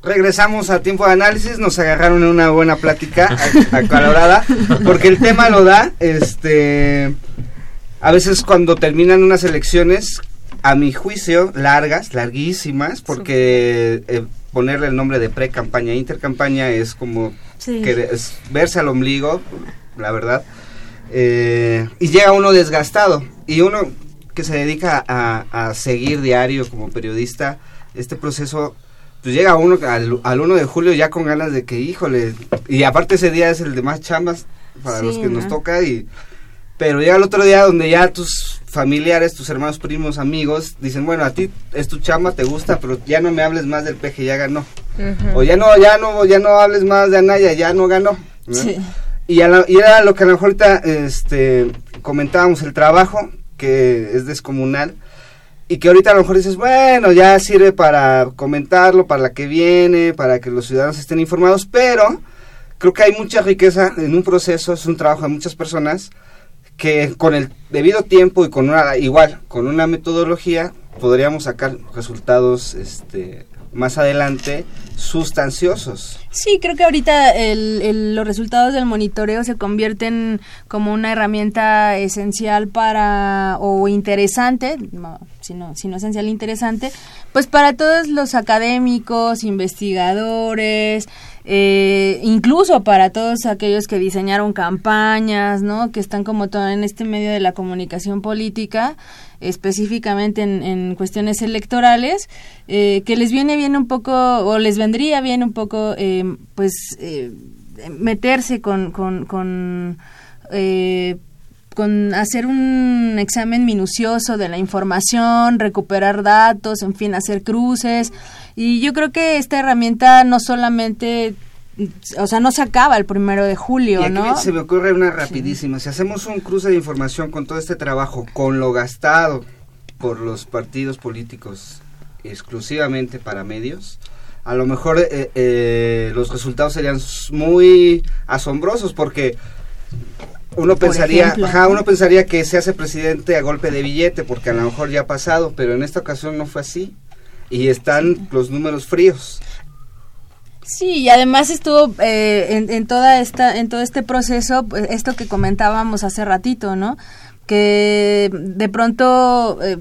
Regresamos a Tiempo de Análisis, nos agarraron en una buena plática acalorada, porque el tema lo da, este, a veces cuando terminan unas elecciones a mi juicio, largas, larguísimas, porque eh, ponerle el nombre de pre-campaña, intercampaña es como Sí. que es verse al ombligo, la verdad. Eh, y llega uno desgastado. Y uno que se dedica a, a seguir diario como periodista, este proceso, pues llega uno al, al 1 de julio ya con ganas de que, híjole, y aparte ese día es el de más chambas para Sí, los que nos ¿no? toca y... Pero llega el otro día donde ya tus familiares, tus hermanos, primos, amigos, dicen, bueno, a ti es tu chamba, te gusta, pero ya no me hables más del peje, ya ganó. O ya no, ya no, ya no hables más de Anaya, ya no ganó. Y, a la- y era lo que a lo mejor ahorita este, comentábamos, el trabajo, que es descomunal, y que ahorita a lo mejor dices, bueno, ya sirve para comentarlo, para la que viene, para que los ciudadanos estén informados, pero creo que hay mucha riqueza en un proceso, es un trabajo de muchas personas, que con el debido tiempo y con una, igual, con una metodología, podríamos sacar resultados este, más adelante sustanciosos. Sí, creo que ahorita el- el- los resultados del monitoreo se convierten como una herramienta esencial para, o interesante, no, si no, si no esencial, interesante, pues para todos los académicos, investigadores, eh, incluso para todos aquellos que diseñaron campañas, ¿no? Que están como todo en este medio de la comunicación política, específicamente en, cuestiones electorales, eh, que les viene bien un poco, o les vendría bien un poco, eh, pues, eh, meterse con, con, con eh, con hacer un examen minucioso de la información, recuperar datos, en fin, hacer cruces. Y yo creo que esta herramienta no solamente, o sea, no se acaba el primero de Y julio, aquí ¿no? se me ocurre una rapidísima. Si hacemos un cruce de información con todo este trabajo, con lo gastado por los partidos políticos exclusivamente para medios, a lo mejor eh, eh, los resultados serían muy asombrosos porque uno pensaría, ajá, uno pensaría que se hace presidente a golpe de billete porque a lo mejor ya ha pasado, pero en esta ocasión no fue así y están los números fríos. Sí, y además estuvo eh, en, en toda esta, en todo este proceso, pues, esto que comentábamos hace ratito, ¿no? Que de pronto eh,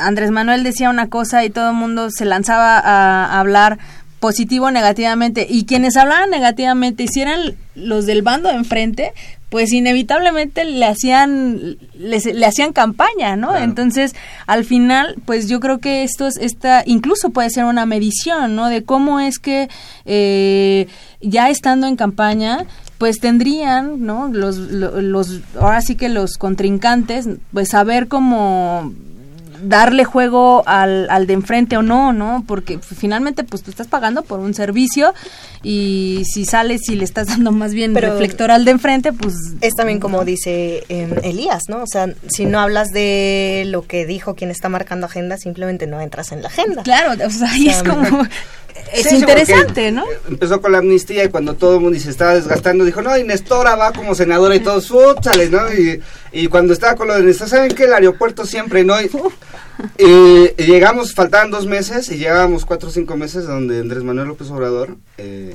Andrés Manuel decía una cosa y todo el mundo se lanzaba a, a hablar positivo o negativamente y quienes hablaban negativamente si eran los del bando de enfrente pues inevitablemente le hacían les- le hacían campaña no entonces al final pues yo creo que esto es esta incluso puede ser una medición no de cómo es que eh, ya estando en campaña pues tendrían no los, lo- los ahora sí que los contrincantes pues saber cómo darle juego al, al de enfrente o no, ¿no? Porque finalmente pues tú estás pagando por un servicio y si sales y le estás dando más bien Pero- reflector al de enfrente, pues... Es también como dice eh, Elías, ¿no? O sea, si no hablas de lo que dijo quien está marcando agenda, simplemente no entras en la agenda. Claro, o sea, y es como... (laughs) Es Sí, interesante, ¿no? Empezó con la amnistía y cuando todo el mundo se estaba desgastando, dijo, no, y Nestora va como senadora y todos, úchale, ¿no? Y, y cuando estaba Nestora, ¿saben qué? El aeropuerto siempre, ¿no? Y, llegamos, faltaban dos meses y llegábamos cuatro o cinco meses donde Andrés Manuel López Obrador eh,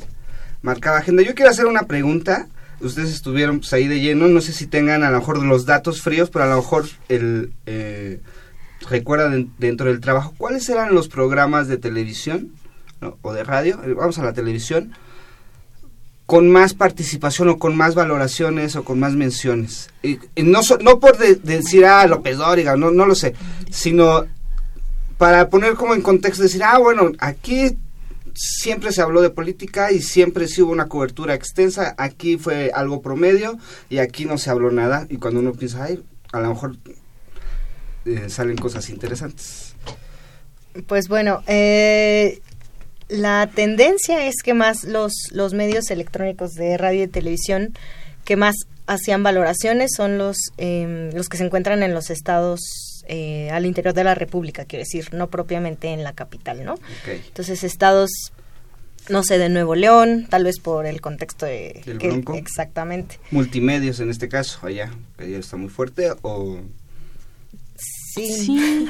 marcaba agenda. Yo quiero hacer una pregunta. Ustedes estuvieron pues, ahí de lleno, no sé si tengan a lo mejor los datos fríos, pero a lo mejor el... Eh, recuerdan dentro del trabajo, ¿cuáles eran los programas de televisión o de radio? Vamos a la televisión con más participación o con más valoraciones o con más menciones. Y, no, no por de- decir, ah, López Dóriga, no, no lo sé, sino para poner como en contexto, decir, ah, bueno, aquí siempre se habló de política y siempre sí hubo una cobertura extensa, aquí fue algo promedio y aquí no se habló nada. Y cuando uno piensa, ay, a lo mejor eh, salen cosas interesantes. Pues bueno, eh, la tendencia es que más los, los medios electrónicos de radio y televisión que más hacían valoraciones son los, eh, los que se encuentran en los estados eh, al interior de la República, quiero decir, no propiamente en la capital, ¿no? Entonces, estados, no sé, de Nuevo León, tal vez por el contexto de... ¿Del que- Bronco? exactamente. Multimedios en este caso, allá, allá está muy fuerte o... Sí.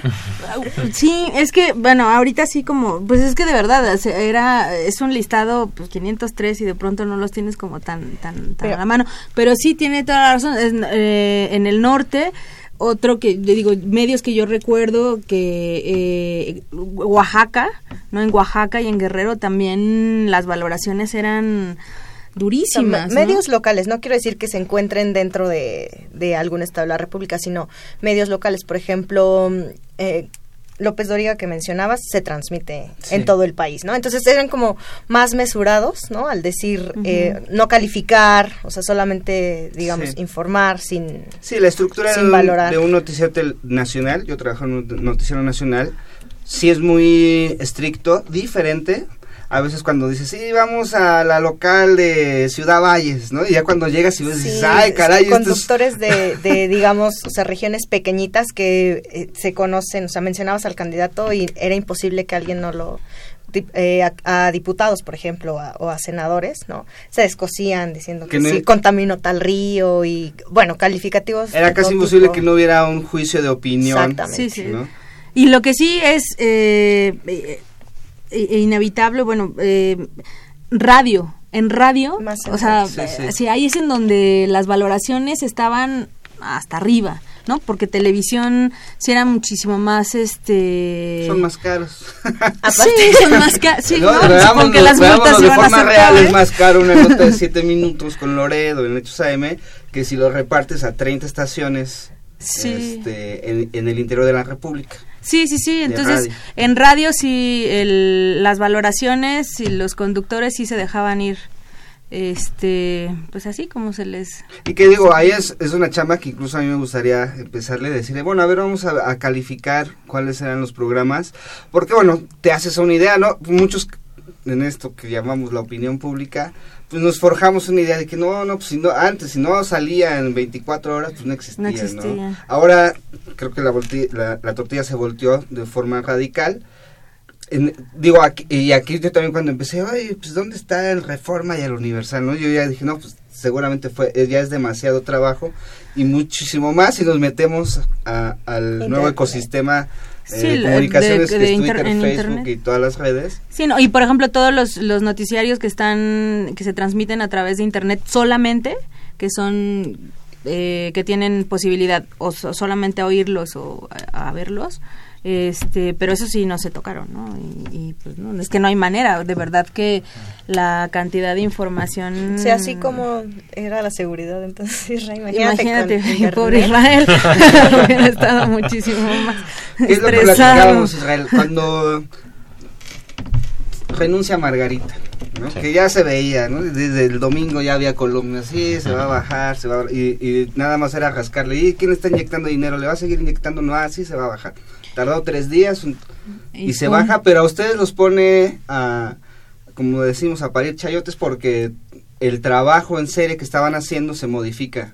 Sí, es que, bueno, ahorita sí como, pues es que de verdad, era, es un listado, pues 503 y de pronto no los tienes como tan, tan, tan Pero- a la mano, pero sí tiene toda la razón, es, eh, en el norte, otro que le digo medios que yo recuerdo que eh, Oaxaca no en Oaxaca y en Guerrero también las valoraciones eran durísimas. medios locales, no quiero decir que se encuentren dentro de, de algún estado de la República, sino medios locales, por ejemplo, eh, López Doriga que mencionabas se transmite en todo el país, ¿no? Entonces eran como más mesurados, ¿no? Al decir eh, no calificar, o sea, solamente, digamos, informar sin Sí, la estructura sin valorar. un, de un noticiero nacional, yo trabajo en un noticiero nacional, sí es muy estricto, diferente. A veces cuando dices, sí, vamos a la local de Ciudad Valles, ¿no? Y ya cuando llegas y ves, dices, Sí, ay, caray, conductores de, (laughs) de, digamos, o sea, regiones pequeñitas que eh, se conocen, o sea, mencionabas al candidato y era imposible que alguien no lo eh, a, a diputados, por ejemplo, a- o a senadores, ¿no? Se descosían diciendo que, Que no- sí, contaminó tal río y, bueno, calificativos. Era casi imposible tipo. que no hubiera un juicio de opinión. Exactamente. Sí, sí. ¿no? Y lo que sí es eh, inevitable, bueno, eh, radio. En radio, o sea, Sí, sí. sí, ahí es en donde las valoraciones estaban hasta arriba, ¿no? Porque televisión sí era muchísimo más, este... Son más caros. (laughs) Sí, son más caros. Sí, No, ¿no? veámonos- Supongo que las multas de iban a forma ser real es más caro una nota de 7 minutos con Loredo en Hechos AM que si lo repartes a 30 estaciones Sí. este, en, en el interior de la República. Sí, sí, sí. Entonces, radio. en radio sí, el, las valoraciones y los conductores sí se dejaban ir, este, pues así como se les... Y que digo, ahí es, es una chamba que incluso a mí me gustaría empezarle a decirle, bueno, a ver, vamos a, a calificar cuáles eran los programas, porque bueno, te haces una idea, ¿no? Muchos en esto que llamamos la opinión pública, pues nos forjamos una idea de que no, no, pues si no, antes, si no salía en 24 horas, pues no existía, No. Ahora creo que la, volti- la, la tortilla se volteó de forma radical. En- digo, aquí, y aquí yo también cuando empecé, oye, pues ¿dónde está el Reforma y el Universal? ¿no? Yo ya dije, no, pues seguramente fue ya es demasiado trabajo y muchísimo más si nos metemos a- al nuevo Internet. Eh, Sí, de de que es Twitter, Facebook Internet. y todas las redes. Sí, no, y por ejemplo todos los, los noticiarios que están, que se transmiten a través de internet solamente, que son, eh, que tienen posibilidad o so- solamente a oírlos o a, a verlos, este, pero eso sí no se tocaron, ¿no? Y, y, pues no, es que no hay manera, de verdad que la cantidad de información... Sí, así como era la seguridad, entonces, Israel, imagínate. Imagínate, con (laughs) pobre. Israel, (laughs) hubiera estado muchísimo más ¿Qué es lo que Israel? Cuando renuncia Margarita, ¿no? que ya se veía, ¿no? desde el domingo ya había columnas, sí, se va a bajar, se va a- y, y nada más era rascarle, ¿y quién está inyectando dinero? ¿Le va a seguir inyectando? No, así se va a bajar. Tardó tres días un- y, Y se baja, pero a ustedes los pone a, como decimos, a parir chayotes porque el trabajo en serie que estaban haciendo se modifica.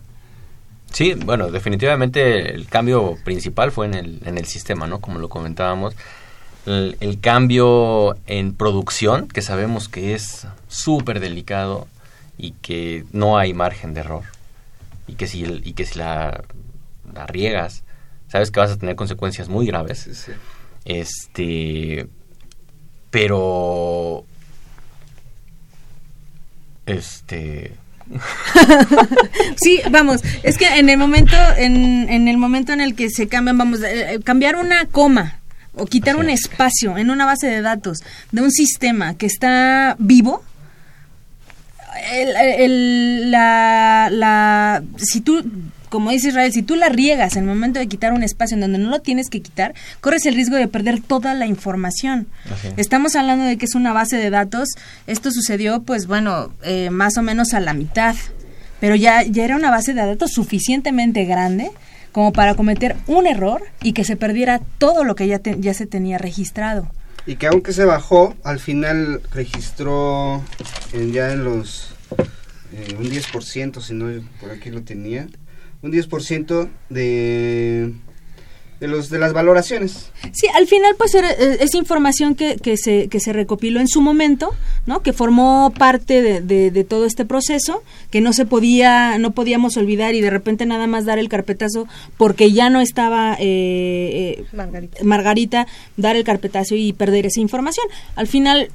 Sí, bueno, definitivamente el cambio principal fue en el, en el sistema, ¿no? Como lo comentábamos. El, el cambio en producción, que sabemos que es súper delicado y que no hay margen de error. Y que si, el- y que si la, la riegas, sabes que vas a tener consecuencias muy graves. Este. Pero. Este. (laughs) Sí, vamos, es que en el momento, en, en el momento en el que se cambian, vamos, eh, eh, cambiar una coma o quitar un espacio en una base de datos de un sistema que está vivo, el, el- la, la, si tú, como dice Israel, si tú la riegas en el momento de quitar un espacio en donde no lo tienes que quitar, corres el riesgo de perder toda la información. Estamos hablando de que es una base de datos. Esto sucedió, pues bueno, eh, más o menos a la mitad. Pero ya, ya era una base de datos suficientemente grande como para cometer un error y que se perdiera todo lo que ya, te- ya se tenía registrado. Y que aunque se bajó, al final registró en- ya en los eh, un 10%, si no por aquí lo tenía, un 10% de de los de las valoraciones. Sí, al final pues era- eh, es información que, que, se, que se recopiló en su momento, ¿no? Que formó parte de, de- de todo este proceso, que no se podía, no podíamos olvidar y de repente nada más dar el carpetazo porque ya no estaba eh, eh, Margarita. Margarita, dar el carpetazo y perder esa información. Al final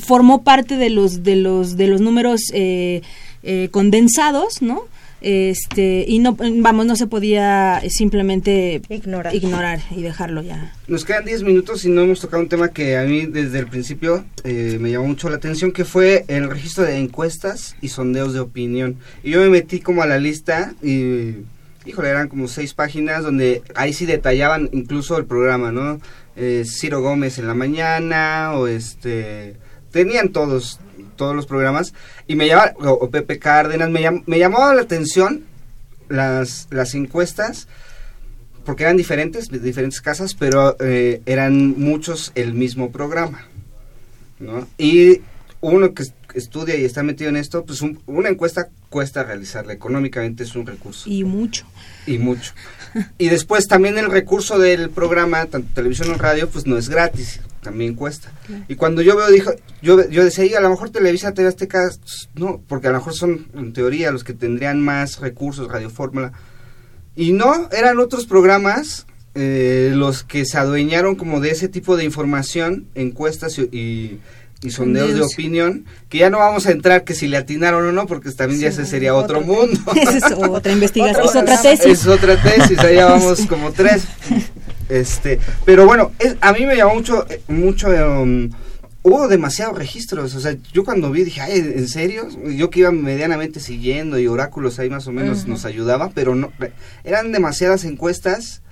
formó parte de los, de los, de los números eh, eh, condensados, ¿no? Este y no vamos no se podía simplemente ignorar. ignorar y dejarlo ya. Nos quedan 10 minutos y no hemos tocado un tema que a mí desde el principio eh, me llamó mucho la atención que fue el registro de encuestas y sondeos de opinión. Y yo me metí como a la lista y híjole eran como seis páginas donde ahí sí detallaban incluso el programa no eh, Ciro Gómez en la mañana o este tenían todos todos los programas y me llamaba, o, Pepe Cárdenas, me, llam, me llamó la atención las, las encuestas porque eran diferentes, de diferentes casas, pero eh, eran muchos el mismo programa. ¿no? Y uno que estudia y está metido en esto, pues una encuesta cuesta realizarla, económicamente es un recurso. Y mucho. Y mucho. y después también el recurso del programa, tanto televisión o radio, pues no es gratis, también cuesta. Y cuando yo veo, dijo, yo, yo decía, y a lo mejor Televisa, TV Azteca, no, porque a lo mejor son en teoría los que tendrían más recursos, Radio Fórmula. Y no, eran otros programas eh, los que se adueñaron como de ese tipo de información, encuestas y y sondeos de opinión, que ya no vamos a entrar que si le atinaron o no, porque también ya ese sería otro, mundo. (laughs) es otra (laughs) investigación, es otra tesis. Es otra tesis, ahí vamos como tres. (laughs) Este, pero bueno, a mí me llamó mucho, mucho, um, hubo demasiados registros, o sea, yo cuando vi dije, ay, ¿en serio? Yo que iba medianamente siguiendo y oráculos ahí más o menos nos ayudaba, pero no, eran demasiadas encuestas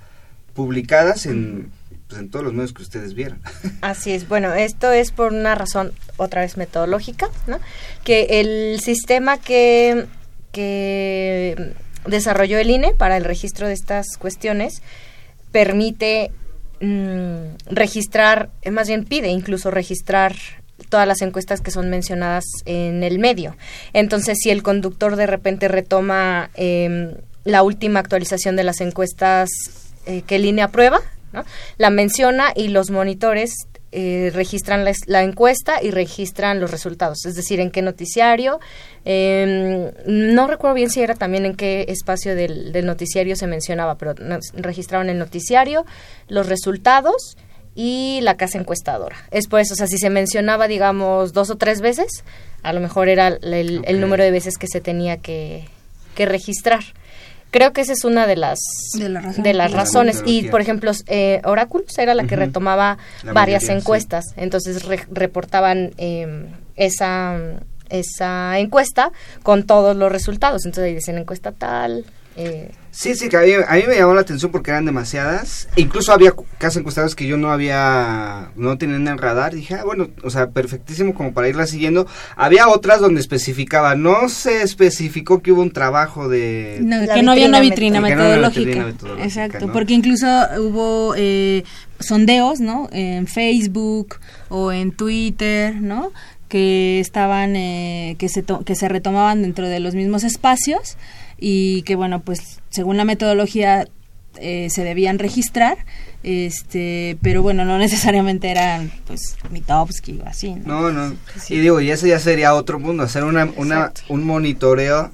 publicadas en pues, en todos los medios que ustedes vieron. (laughs) Así es. Bueno, esto es por una razón otra vez metodológica, ¿no? Que el sistema que, que desarrolló el INE para el registro de estas cuestiones permite mm, registrar, eh, más bien pide incluso registrar todas las encuestas que son mencionadas en el medio. Entonces, si el conductor de repente retoma em, la última actualización de las encuestas eh, que INE aprueba, la menciona y los monitores eh, registran la, encuesta y registran los resultados, es decir, en qué noticiario. Em, no recuerdo bien si era también en qué espacio del, noticiario se mencionaba, pero registraron el noticiario, los resultados y la casa encuestadora. Es por eso, o sea, si se mencionaba, digamos, dos o tres veces, a lo mejor era el, número de veces que se tenía que, que registrar. Creo que esa es una de las, de, las razones. Y, por ejemplo, eh, Oráculos era la que retomaba varias encuestas. Entonces reportaban eh, esa, esa encuesta con todos los resultados. Entonces ahí dicen encuesta tal, eh, sí, sí, que a mí, me llamó la atención porque eran demasiadas. Incluso había casas encuestadas que yo no había, no tenía en el radar. dije, ah, bueno, o sea, perfectísimo como para irla siguiendo. Había otras donde especificaba, no se especificó que hubo un trabajo de... que no había una vitrina, metodológica. Exacto, porque incluso hubo eh, sondeos, ¿no? En Facebook o en Twitter, ¿no? Que estaban, eh, que, se que se retomaban dentro de los mismos espacios y que bueno pues según la metodología eh, se debían registrar este pero bueno no (laughs) necesariamente eran pues Mitowski o así no no, y digo y ese ya sería otro mundo hacer una, una un monitoreo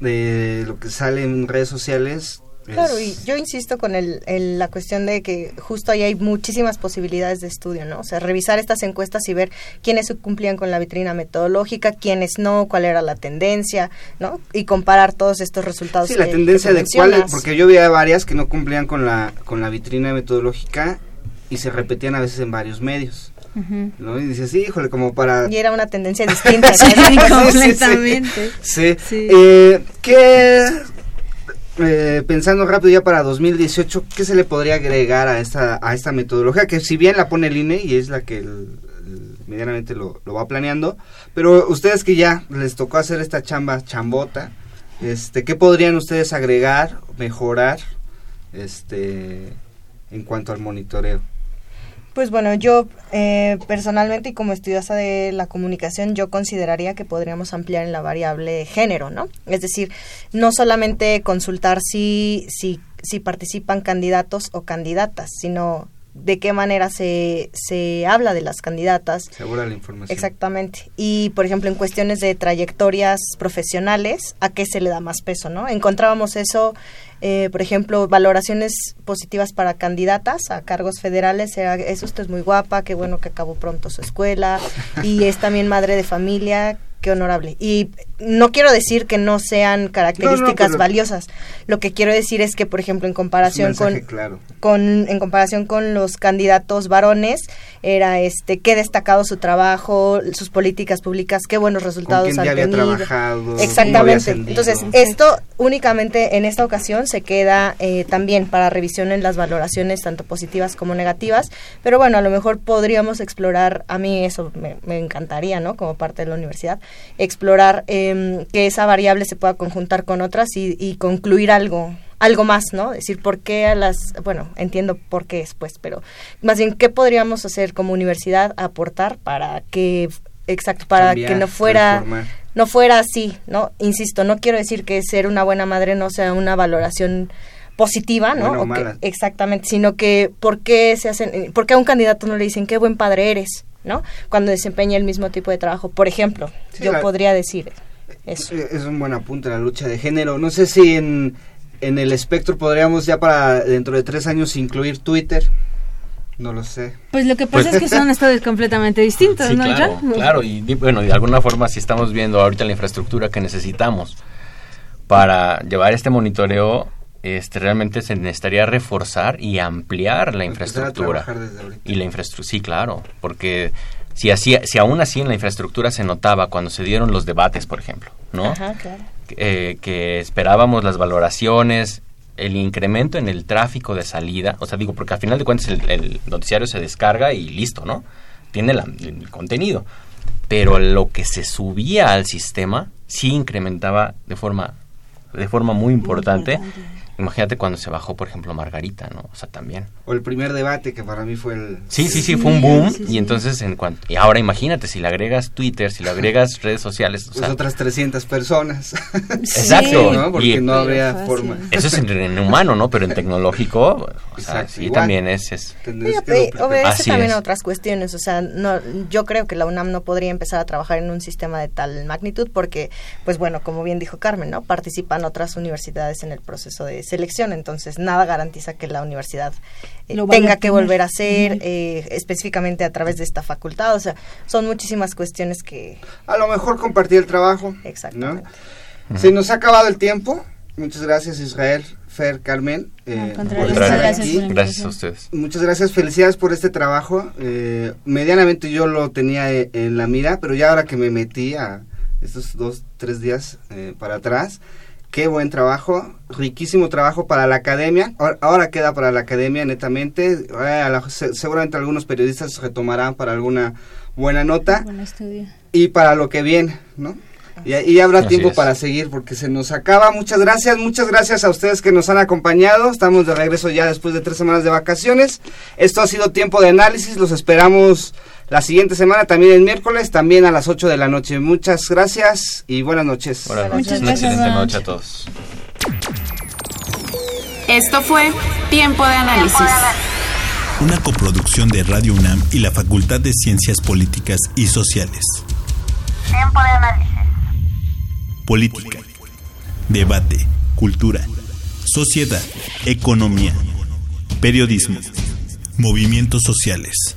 de lo que sale en redes sociales Claro, y yo insisto con el, la cuestión de que justo ahí hay muchísimas posibilidades de estudio, ¿no? O sea, revisar estas encuestas y ver quiénes cumplían con la vitrina metodológica, quiénes no, cuál era la tendencia, ¿no? Y comparar todos estos resultados. Sí, la tendencia de cuál, porque yo veía varias que no cumplían con la, con la vitrina metodológica y se repetían a veces en varios medios. ¿no? Y dices, sí, híjole, como para... Y era una tendencia (laughs) distinta. sí, completamente. Sí. sí. Eh, ¿Qué eh, pensando rápido ya para 2018, ¿qué se le podría agregar a esta, a esta metodología? Que si bien la pone el INE y es la que medianamente lo, va planeando, pero ustedes que ya les tocó hacer esta chamba chambota, este, ¿qué podrían ustedes agregar, mejorar, este, en cuanto al monitoreo? Pues bueno, yo eh, personalmente y como estudiosa de la comunicación, yo consideraría que podríamos ampliar en la variable género, ¿no? Es decir, no solamente consultar si, si, si participan candidatos o candidatas, sino de qué manera se, se habla de las candidatas. Se la información. Exactamente. Y, por ejemplo, en cuestiones de trayectorias profesionales, ¿a qué se le da más peso, no? Encontrábamos eso eh, por ejemplo, valoraciones positivas para candidatas a cargos federales, era, es usted es muy guapa, qué bueno que acabó pronto su escuela, y es también madre de familia, qué honorable. Y no quiero decir que no sean características valiosas. Lo que quiero decir es que, por ejemplo, en comparación con, claro. con en comparación con los candidatos varones, era este qué destacado su trabajo, sus políticas públicas, qué buenos resultados han tenido. Exactamente. Entonces, esto únicamente en esta ocasión se queda eh, también para revisión en las valoraciones tanto positivas como negativas, pero bueno, a lo mejor podríamos explorar, a mí eso me, me encantaría, ¿no? Como parte de la universidad, explorar em, que esa variable se pueda conjuntar con otras y, y concluir algo algo más, ¿no? Decir por qué a las, bueno, entiendo por qué después, pero más bien qué podríamos hacer como universidad aportar para que exacto, para Cambiar, que no fuera transformar. no fuera así, ¿no? Insisto, no quiero decir que ser una buena madre no sea una valoración positiva, ¿no? O que- exactamente, sino que ¿por qué se hacen, por qué a un candidato no le dicen qué buen padre eres, ¿no? Cuando desempeña el mismo tipo de trabajo. Por ejemplo, Sí, yo la- podría decir eso. Es, es un buen apunte la lucha de género. No sé si en, en el espectro podríamos ya para dentro de tres años incluir Twitter. No lo sé. Pues lo que pasa Pues- es que son (laughs) estados completamente distintos, Sí, ¿no? claro, Ya? claro, y di- bueno, de alguna forma si estamos viendo ahorita la infraestructura que necesitamos para llevar este monitoreo, este realmente se necesitaría reforzar y ampliar la a infraestructura. trabajar desde ahorita. Y la infraestructura, sí, claro, porque si así, si aún así en la infraestructura se notaba cuando se dieron los debates, por ejemplo, ¿no? Ajá, claro. eh, que esperábamos las valoraciones, el incremento en el tráfico de salida, o sea, digo, porque al final de cuentas el, el noticiario se descarga y listo, ¿no? Tiene la- el contenido. Pero lo que se subía al sistema sí incrementaba de forma, de forma muy importante. Imagínate cuando se bajó, por ejemplo, Margarita, ¿no? O sea, también. O el primer debate que para mí fue el... Sí, sí, sí, fue un boom. Y entonces, en cuanto. Y ahora imagínate, si le agregas Twitter, si le agregas redes sociales. O Pues sea, otras 300 personas. (laughs) Exacto. (laughs) ¿no? Porque Y- no habría forma. Eso es en, en humano, ¿no? Pero en tecnológico, o sea, sí igual. también es... es obedece también es. a otras cuestiones, o sea, no, yo creo que la UNAM no podría empezar a trabajar en un sistema de tal magnitud porque, pues bueno, como bien dijo Carmen, ¿no? Participan otras universidades en el proceso de selección, entonces nada garantiza que la universidad tenga a que volver a hacer Ujú. eh, específicamente a través de esta facultad, o sea, son muchísimas cuestiones que... A lo mejor compartir el trabajo. Exactamente. ¿no? Se nos ha acabado el tiempo. Muchas gracias Israel, Fer, Carmen. eh, por muchas estar gracias aquí. Gracias a ustedes. Muchas gracias, felicidades por este trabajo. Eh, medianamente yo lo tenía eh, en la mira, pero ya ahora que me metí a estos dos, tres días eh, para atrás, qué buen trabajo, riquísimo trabajo para la academia. Ahora, queda para la academia, netamente. Eh, seguramente algunos periodistas retomarán para alguna buena nota Buen estudio. y para lo que viene, ¿no? Y, y habrá Así tiempo es. para seguir porque se nos acaba. Muchas gracias, muchas gracias a ustedes que nos han acompañado. Estamos de regreso ya después de tres semanas de vacaciones. Esto ha sido tiempo de análisis. Los esperamos la siguiente semana, también el miércoles, también a las 8 de la noche. Muchas gracias y buenas noches. Buenas noches, una excelente noche a todos. Esto fue Tiempo de Análisis. Una coproducción de Radio UNAM y la Facultad de Ciencias Políticas y Sociales. Tiempo de análisis. Política, debate, cultura, sociedad, economía, periodismo, movimientos sociales.